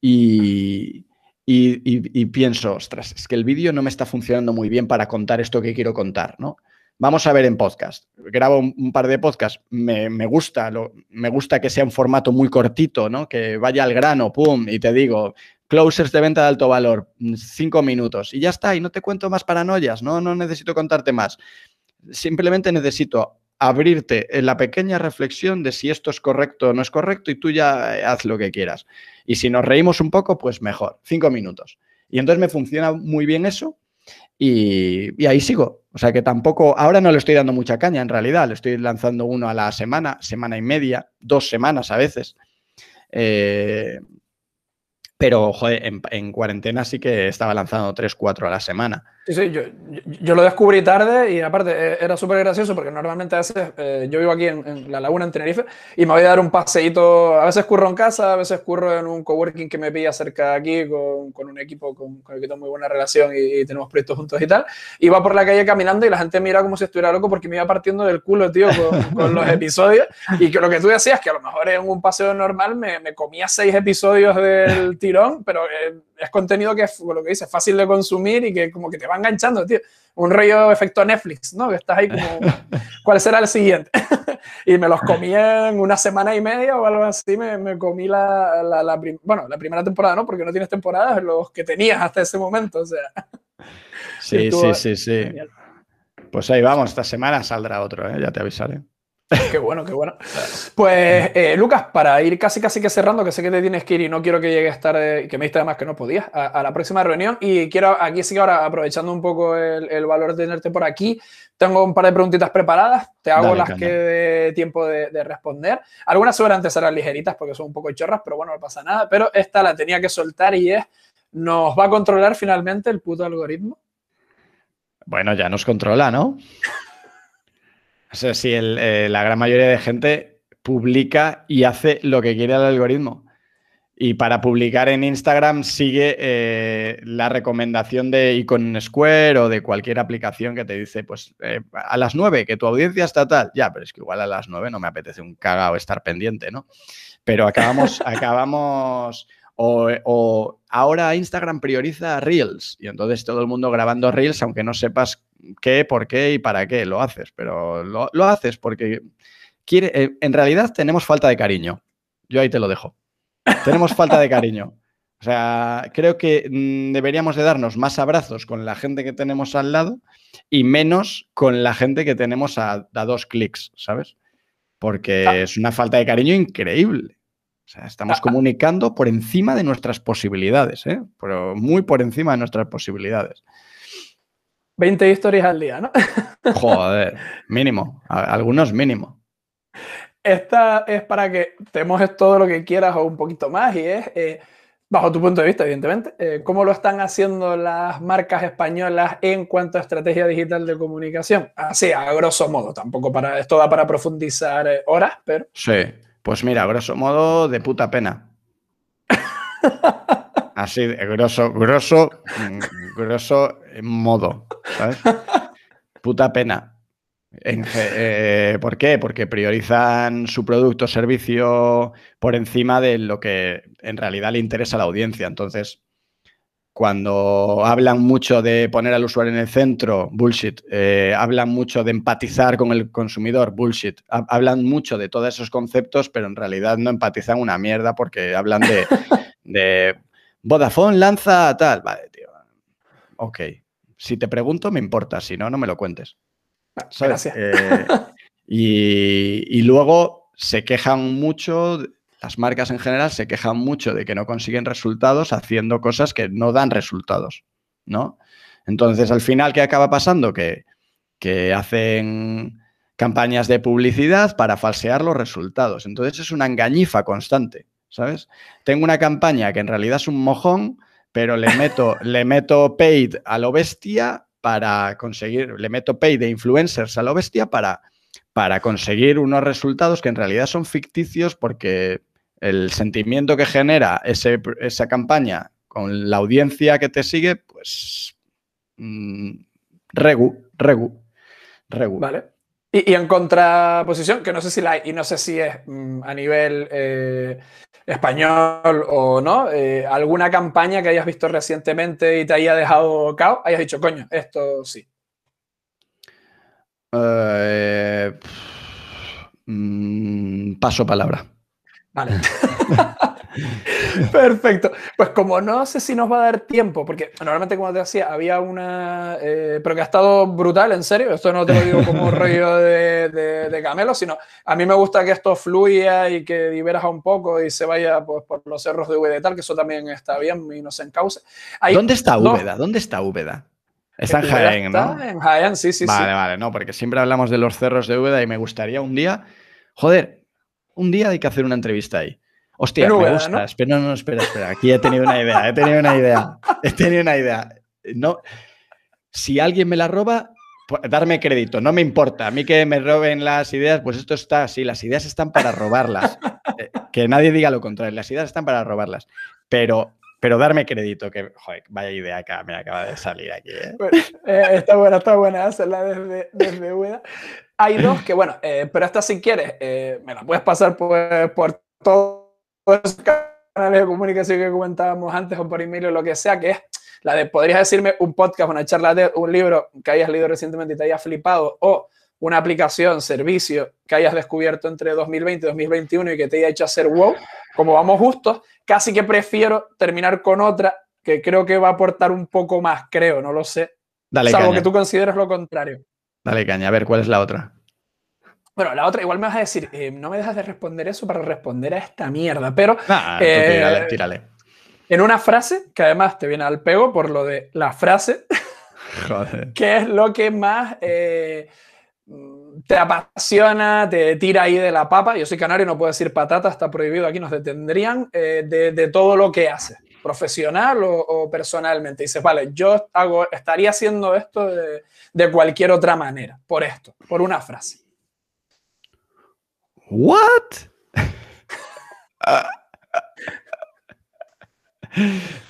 A: y, y, y, y, pienso, ostras, es que el vídeo no me está funcionando muy bien para contar esto que quiero contar, ¿no? Vamos a ver en podcast. Grabo un, par de podcasts, me, gusta, lo, me gusta que sea un formato muy cortito, ¿no? Que vaya al grano, pum, y te digo, closers de venta de alto valor, cinco minutos, y ya está, y no te cuento más paranoias, no, no necesito contarte más. Simplemente necesito abrirte en la pequeña reflexión de si esto es correcto o no es correcto y tú ya eh, haz lo que quieras. Y si nos reímos un poco, pues mejor, cinco minutos. Y entonces me funciona muy bien eso y, ahí sigo. O sea que tampoco, ahora no le estoy dando mucha caña en realidad, le estoy lanzando uno a la semana, semana y media, dos semanas a veces. Eh, pero, joder, en, en, cuarentena sí que estaba lanzando 3, 4 a la semana.
B: Sí, sí, yo, yo, lo descubrí tarde y aparte eh, era súper gracioso porque normalmente a veces eh, yo vivo aquí en, en, La Laguna, en Tenerife, y me voy a dar un paseíto, a veces curro en casa, a veces curro en un coworking que me pilla cerca de aquí con, con un equipo con, con, el que tengo muy buena relación y, y, tenemos proyectos juntos y tal. Iba por la calle caminando y la gente mira como si estuviera loco porque me iba partiendo del culo, tío, con, con los episodios. Y que lo que tú decías, que a lo mejor en un paseo normal me, me comía seis episodios del tirón, pero eh, es contenido que es, lo que dices, fácil de consumir y que como que te va enganchando, tío. Un rollo efecto Netflix, ¿no? Que estás ahí como, ¿cuál será el siguiente? y me los comí en una semana y media o algo así, me, me comí la, la, bueno, la primera temporada, ¿no? Porque no tienes temporadas, los que tenías hasta ese momento, o sea.
A: Sí, sí, sí, sí. Genial. Pues ahí vamos, esta semana saldrá otro, ¿eh? ya te avisaré.
B: Qué bueno, qué bueno. Pues, eh, Lucas, para ir casi casi que cerrando, que sé que te tienes que ir y no quiero que llegues tarde, que me diste además que no podías, a, la próxima reunión. Y quiero, aquí sí que ahora, aprovechando un poco el, valor de tenerte por aquí, tengo un par de preguntitas preparadas, te hago las que dé tiempo de, responder. Algunas seguramente serán ligeritas porque son un poco chorras, pero bueno, no pasa nada. Pero esta la tenía que soltar y es, ¿nos va a controlar finalmente el puto algoritmo?
A: Bueno, ya nos controla, ¿no? O sea, si eh, la gran mayoría de gente publica y hace lo que quiere el algoritmo. Y para publicar en Instagram sigue eh, la recomendación de Icon Square o de cualquier aplicación que te dice, pues eh, a las 9, que tu audiencia está tal. Ya, pero es que igual a las 9 no me apetece un cagao estar pendiente, ¿no? Pero acabamos, acabamos, o, o, ahora Instagram prioriza Reels y entonces todo el mundo grabando Reels, aunque no sepas qué, por qué y para qué lo haces, pero lo, haces porque quiere, eh, en realidad tenemos falta de cariño. Yo ahí te lo dejo. Tenemos falta de cariño. O sea, creo que mm, deberíamos de darnos más abrazos con la gente que tenemos al lado y menos con la gente que tenemos a, dos clics, ¿sabes? Porque ah. es una falta de cariño increíble. O sea, estamos ah, ah. comunicando por encima de nuestras posibilidades, ¿eh? Pero muy por encima de nuestras posibilidades.
B: 20 historias al día, ¿no?
A: Joder, mínimo, algunos mínimo.
B: Esta es para que te mojes todo lo que quieras o un poquito más y es, eh, bajo tu punto de vista, evidentemente, eh, cómo lo están haciendo las marcas españolas en cuanto a estrategia digital de comunicación. Así, a grosso modo, tampoco para, esto da para profundizar eh, horas, pero...
A: Sí, pues mira, a grosso modo, de puta pena. Así, grosso, grosso, mm, grosso modo, ¿sabes? Puta pena. Eh, ¿Por qué? Porque priorizan su producto o servicio por encima de lo que en realidad le interesa a la audiencia. Entonces, cuando hablan mucho de poner al usuario en el centro, bullshit. Eh, hablan mucho de empatizar con el consumidor, bullshit. Hablan mucho de todos esos conceptos, pero en realidad no empatizan una mierda porque hablan de, de Vodafone lanza tal. Vale, tío. Ok. Si te pregunto, me importa. Si no, no me lo cuentes.
B: Gracias.
A: Eh, y, luego se quejan mucho, las marcas en general se quejan mucho de que no consiguen resultados haciendo cosas que no dan resultados, ¿no? Entonces, al final, ¿qué acaba pasando? Que, que hacen campañas de publicidad para falsear los resultados. Entonces, es una engañifa constante. ¿Sabes? Tengo una campaña que en realidad es un mojón, pero le meto, le meto paid a lo bestia para conseguir, le meto paid de influencers a lo bestia para, para conseguir unos resultados que en realidad son ficticios porque el sentimiento que genera esa campaña con la audiencia que te sigue, pues mm, regu, regu, regu.
B: Vale. Y, en contraposición, que no sé si la y no sé si es mm, a nivel eh, español o no, eh, alguna campaña que hayas visto recientemente y te haya dejado cao, hayas dicho, coño, esto sí.
A: Eh, mm, paso palabra.
B: Vale. Perfecto. Pues como no sé si nos va a dar tiempo, porque normalmente como te decía, había una... Eh, pero que ha estado brutal, en serio. Esto no te lo digo como un rollo de, de, camelo, sino a mí me gusta que esto fluya y que diverja un poco y se vaya pues, por los cerros de Úbeda y tal, que eso también está bien y no se encauce.
A: ¿Dónde está Úbeda? ¿Dónde está Úbeda? Está en Jaén, ¿no?
B: en Jaén, sí, sí,
A: vale, Vale, no, porque siempre hablamos de los cerros de Úbeda y me gustaría un día... Joder, un día hay que hacer una entrevista ahí. Hostia, me gusta. ¿no? Espera, no, espera, espera. Aquí he tenido una idea, he tenido una idea. He tenido una idea. No, si alguien me la roba, pues, darme crédito, no me importa. A mí que me roben las ideas, pues esto está así. Las ideas están para robarlas. Eh, que nadie diga lo contrario. Las ideas están para robarlas. Pero, pero darme crédito, que, joder, vaya idea acá, me acaba de salir aquí. ¿eh?
B: eh está buena, está buena hacerla desde, desde Hay dos que, bueno, pero esta si quieres, me la puedes pasar por, por todo los canales de comunicación que comentábamos antes o por email o lo que sea, que es la de, podrías decirme un podcast, una charla de un libro que hayas leído recientemente y te haya flipado, o una aplicación, servicio que hayas descubierto entre 2020 y 2021 y que te haya hecho hacer wow, como vamos justos, casi que prefiero terminar con otra que creo que va a aportar un poco más, creo, no lo sé. Dale salvo que tú consideres lo contrario.
A: Dale caña, a ver, ¿cuál es la otra?
B: Bueno, la otra, igual me vas a decir, eh, no me dejas de responder eso para responder a esta mierda, pero
A: Ah, tú
B: Eh,
A: tírale, tírale.
B: en una frase, que además te viene al pego por lo de la frase,
A: Joder.
B: ¿qué es lo que más eh, mm, te apasiona, te tira ahí de la papa? Yo soy canario, no puedo decir patata, está prohibido, aquí nos detendrían, eh, de, de todo lo que haces, profesional o, o personalmente. Dices, vale, yo hago, estaría haciendo esto de, de cualquier otra manera, por esto, por una frase.
A: ¿What?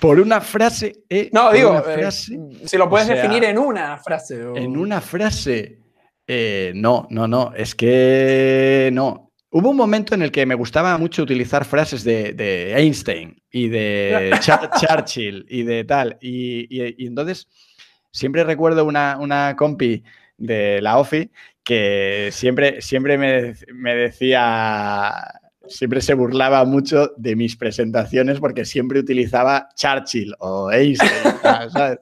A: Por una frase. eh,
B: No, digo, eh, si lo puedes
A: o sea,
B: definir en una frase. o-
A: En una frase. eh, no, no, no. Es que no. Hubo un momento en el que me gustaba mucho utilizar frases de, de Einstein y de Churchill y de tal. Y, y- y entonces siempre recuerdo una, una compi de la OFI que siempre, siempre me, me decía, siempre se burlaba mucho de mis presentaciones porque siempre utilizaba Churchill o Einstein, ¿sabes?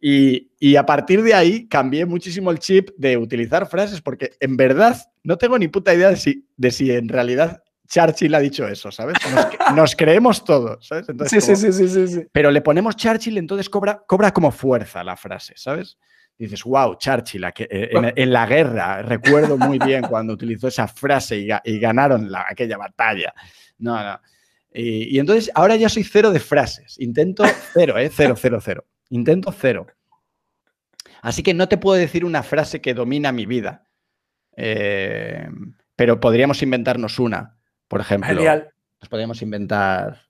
A: Y, y a partir de ahí cambié muchísimo el chip de utilizar frases porque en verdad no tengo ni puta idea de si, de si en realidad Churchill ha dicho eso, ¿sabes? Nos, nos creemos todo, ¿sabes?
B: Sí,
A: Entonces,
B: sí,
A: como-
B: sí, sí, sí, sí.
A: pero le ponemos Churchill, entonces cobra, cobra como fuerza la frase, ¿sabes? Dices, wow, Churchill, que- eh, en, en la guerra, recuerdo muy bien cuando utilizó esa frase y, ga- y ganaron la- aquella batalla. No, no. Y, y entonces ahora ya soy cero de frases. Intento cero, ¿eh? Cero, cero, cero. Intento cero. Así que no te puedo decir una frase que domina mi vida. Eh, pero podríamos inventarnos una, por ejemplo.
B: Genial.
A: Nos podríamos inventar.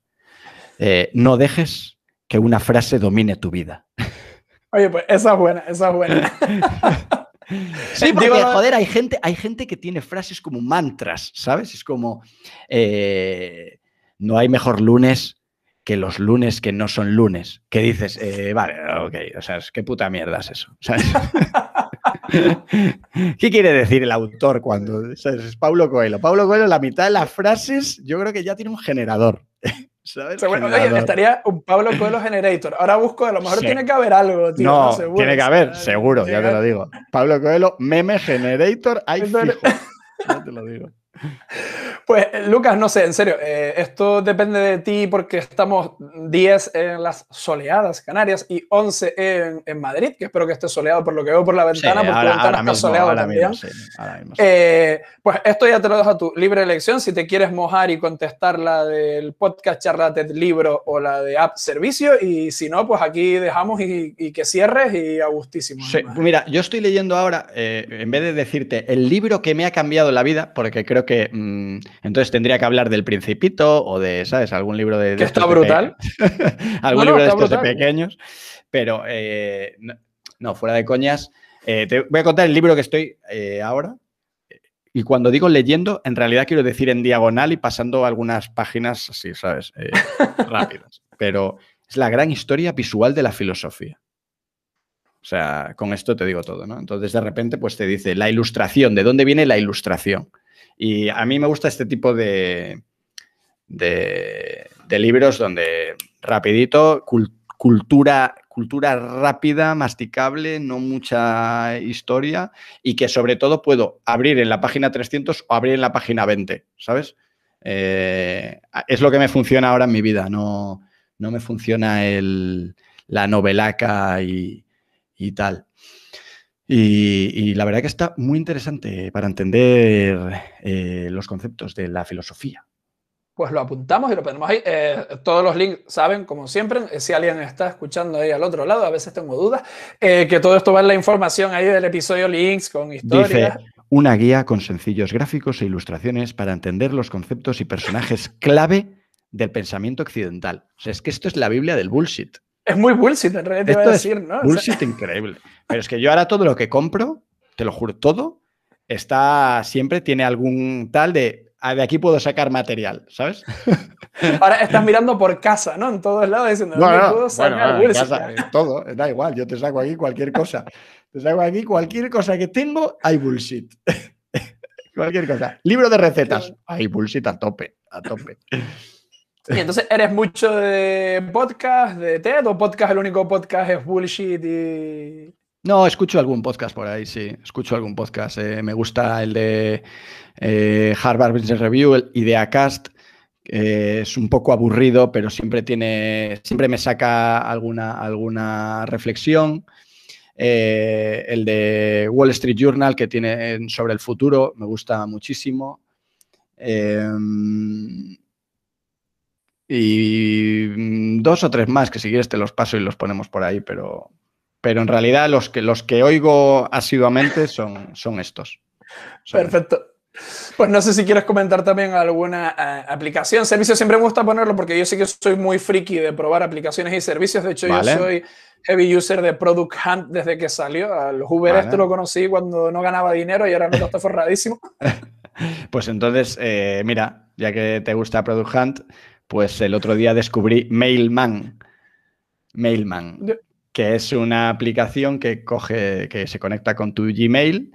A: eh, no dejes que una frase domine tu vida.
B: Oye, pues esa es buena, esa es buena.
A: Sí, porque,
B: Digo,
A: joder, hay gente, hay gente que tiene frases como mantras, ¿sabes? Es como, eh, no hay mejor lunes que los lunes que no son lunes. Que dices, eh, vale, ok, o sea, es qué puta mierda es eso, ¿sabes? ¿Qué quiere decir el autor cuando ¿sabes? es Pablo Coelho? Pablo Coelho, la mitad de las frases, yo creo que ya tiene un generador. ¿Sabes?
B: Seguro- oye,
A: Generador.
B: estaría un Pablo Coelho Generator. Ahora busco, a lo mejor
A: Sí.
B: tiene que haber algo, tío.
A: No,
B: Seguro,
A: tiene que haber, seguro, ya te lo digo. Pablo Coelho, meme generator, hay fijo. Ya te lo digo.
B: Pues, Lucas, no sé, en serio, eh, esto depende de ti porque estamos 10 en las soleadas Canarias y 11 en, en Madrid, que espero que esté soleado por lo que veo por la
A: Sí,
B: ventana, porque tu
A: ahora,
B: ventana
A: ahora
B: está
A: mismo,
B: soleado
A: ahora
B: también.
A: mismo, sí, ahora mismo sí.
B: Eh, pues esto ya te lo dejo a tu libre elección. Si te quieres mojar y contestar la del podcast Charlated Libro o la de App Servicio. Y si no, pues aquí dejamos y, y que cierres y a gustísimo.
A: Sí, mira, yo estoy leyendo ahora, eh, en vez de decirte el libro que me ha cambiado la vida, porque creo que mm, entonces tendría que hablar del Principito o de, ¿sabes? Algún libro de. de
B: Que está brutal.
A: Algún
B: No, no,
A: libro de estos de pequeños, pero eh, no, no, fuera de coñas. eh, te voy a contar el libro que estoy eh, ahora. Y cuando digo leyendo, en realidad quiero decir en diagonal y pasando algunas páginas así, ¿sabes? Rápidas. Pero es la gran historia visual de la filosofía. O sea, con esto te digo todo, ¿no? Entonces, de repente, pues te dice la ilustración, ¿de dónde viene la ilustración? Y a mí me gusta este tipo de, de, libros donde rapidito, cul- cultura, cultura rápida, masticable, no mucha historia y que sobre todo puedo abrir en la página 300 o abrir en la página 20, ¿sabes? Eh, es lo que me funciona ahora en mi vida, no, no me funciona el, la novelaca y, y tal. Y, y la verdad que está muy interesante para entender eh, los conceptos de la filosofía.
B: Pues lo apuntamos y lo ponemos ahí. Eh, todos los links saben, como siempre, eh, si alguien está escuchando ahí al otro lado, a veces tengo dudas, eh, que todo esto va en la información ahí del episodio, links con historias.
A: Dice, una guía con sencillos gráficos e ilustraciones para entender los conceptos y personajes clave del pensamiento occidental. O sea, es que esto es la Biblia del bullshit.
B: Es muy bullshit, en realidad te iba a
A: Esto
B: decir, ¿no? O sea,
A: Bullshit increíble. Pero es que yo ahora todo lo que compro, te lo juro, todo está siempre tiene algún tal de "Ah, de aquí puedo sacar material, ¿sabes?
B: ahora estás mirando por casa, ¿no? En todos lados diciendo,
A: No,
B: ¿dónde
A: no,
B: puedo
A: bueno,
B: sacar
A: no, en
B: bullshit?
A: casa, eh, todo, da igual, yo te saco aquí cualquier cosa. Te saco aquí cualquier cosa que tengo, hay bullshit. cualquier cosa. Libro de recetas, hay bullshit a tope, a tope.
B: Y entonces, ¿eres mucho de podcast, de TED o podcast, el único podcast es bullshit y...
A: No, escucho algún podcast por ahí, sí. Escucho algún podcast. Eh, me gusta el de eh, Harvard Business Review, el IdeaCast. es un poco aburrido, pero siempre tiene, siempre me saca alguna, alguna reflexión. Eh, el de Wall Street Journal que tiene sobre el futuro, me gusta muchísimo. Y dos o tres más que si quieres te los paso y los ponemos por ahí, pero, pero en realidad los que, los que oigo asiduamente son, son estos.
B: Perfecto. Pues no sé si quieres comentar también alguna eh, aplicación, servicio. Siempre me gusta ponerlo porque yo sí que soy muy friki de probar aplicaciones y servicios. De hecho, yo soy heavy user de Product Hunt desde que salió. Al Uber esto lo conocí cuando no ganaba dinero y ahora no está forradísimo.
A: pues entonces, eh, mira, ya que te gusta Product Hunt, pues el otro día descubrí Mailman. Mailman, que es una aplicación que coge, que se conecta con tu Gmail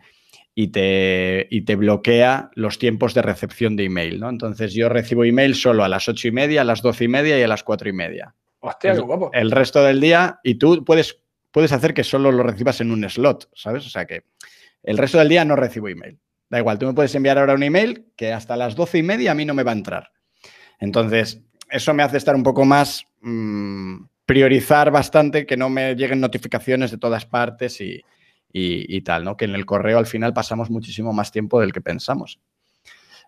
A: y te, y te, bloquea los tiempos de recepción de email, ¿no? Entonces yo recibo email solo a las ocho y media, a las doce y media y a las cuatro y media.
B: Hostia, qué guapo.
A: El resto del día, y tú puedes, puedes hacer que solo lo recibas en un slot, ¿sabes? O sea que el resto del día no recibo email. Da igual, tú me puedes enviar ahora un email que hasta las doce y media a mí no me va a entrar. Entonces, eso me hace estar un poco más, mm, priorizar bastante que no me lleguen notificaciones de todas partes y, y, tal, ¿no? Que en el correo al final pasamos muchísimo más tiempo del que pensamos.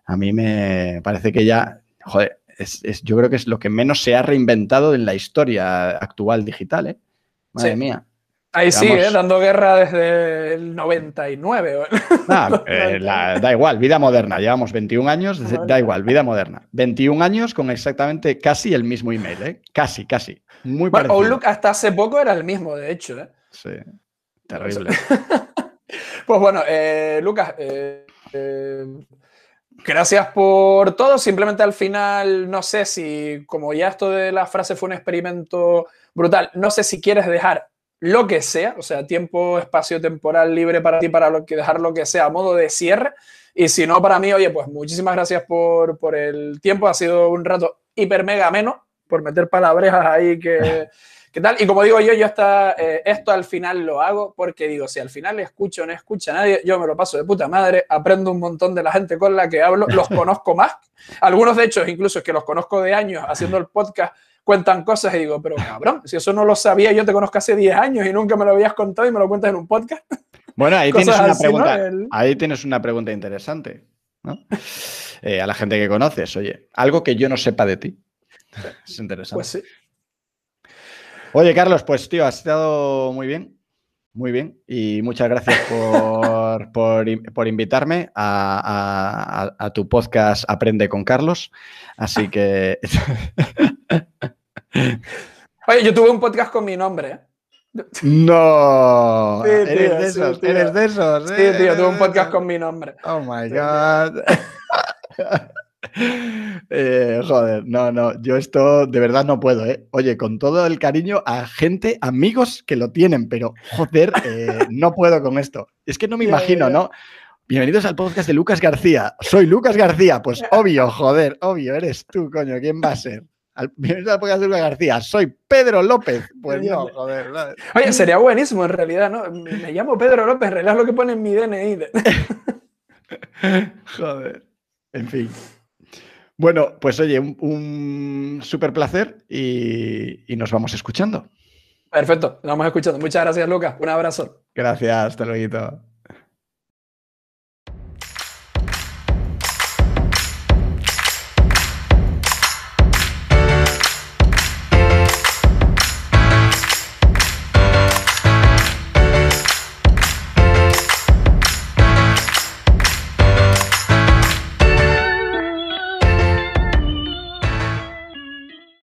A: A mí me parece que ya, joder, yo creo que es lo que menos se ha reinventado en la historia actual digital, ¿eh? Madre mía.
B: Ahí sí, ¿eh? dando guerra desde el 99.
A: Ah, eh, da igual, vida moderna. Llevamos 21 años, da igual, vida moderna. 21 años con exactamente casi el mismo email, ¿eh? Casi, casi. Muy bueno,
B: Outlook hasta hace poco era el mismo, de hecho. ¿eh?
A: Sí, terrible.
B: pues bueno, Lucas, Gracias por todo. Simplemente al final, no sé si, como ya esto de la frase fue un experimento brutal, no sé si quieres dejar lo que sea, o sea, tiempo, espacio temporal libre para ti, para lo que dejar lo que sea a modo de cierre. Y si no, para mí, oye, pues muchísimas gracias por, por el tiempo. Ha sido un rato hiper mega ameno, por meter palabrejas ahí que, ¿Qué tal? Y como digo yo, yo hasta, eh, esto al final lo hago porque digo, si al final escucho o no escucha a nadie, yo me lo paso de puta madre, aprendo un montón de la gente con la que hablo, los conozco más. Algunos de hecho, incluso es que los conozco de años haciendo el podcast, cuentan cosas y digo, pero cabrón, si eso no lo sabía, yo te conozco hace 10 años y nunca me lo habías contado y me lo cuentas en un podcast.
A: Bueno, ahí, tienes una, pregunta, ahí tienes una pregunta interesante. Eh, a la gente que conoces, oye, algo que yo no sepa de ti. Es interesante.
B: Pues sí.
A: Oye, Carlos, pues tío, has estado muy bien, muy bien. Y muchas gracias por, invitarme a, tu podcast Aprende con Carlos. Así que...
B: Oye, yo tuve un podcast con mi nombre.
A: ¿eh? No, eres, de esos, eres de esos,
B: Sí, tío, tuve un podcast con mi nombre.
A: Oh my God. Eh, joder, no, no, yo esto de verdad no puedo, ¿eh? Oye, con todo el cariño a gente, amigos que lo tienen, pero joder, eh, no puedo con esto. Es que no me imagino, ¿no? Bienvenidos al podcast de Lucas García. Soy Lucas García, pues obvio, joder, obvio, eres tú, coño, ¿quién va a ser? bienvenidos al podcast de Lucas García. Soy Pedro López. Pues no, joder.
B: Oye, sería buenísimo en realidad, ¿no? Me llamo Pedro López, es lo que pone en mi DNI.
A: joder. En fin. Bueno, pues oye, un, súper placer y, y, nos vamos escuchando.
B: Perfecto, nos vamos escuchando. Muchas gracias, Lucas. Un abrazo.
A: Gracias, hasta luego.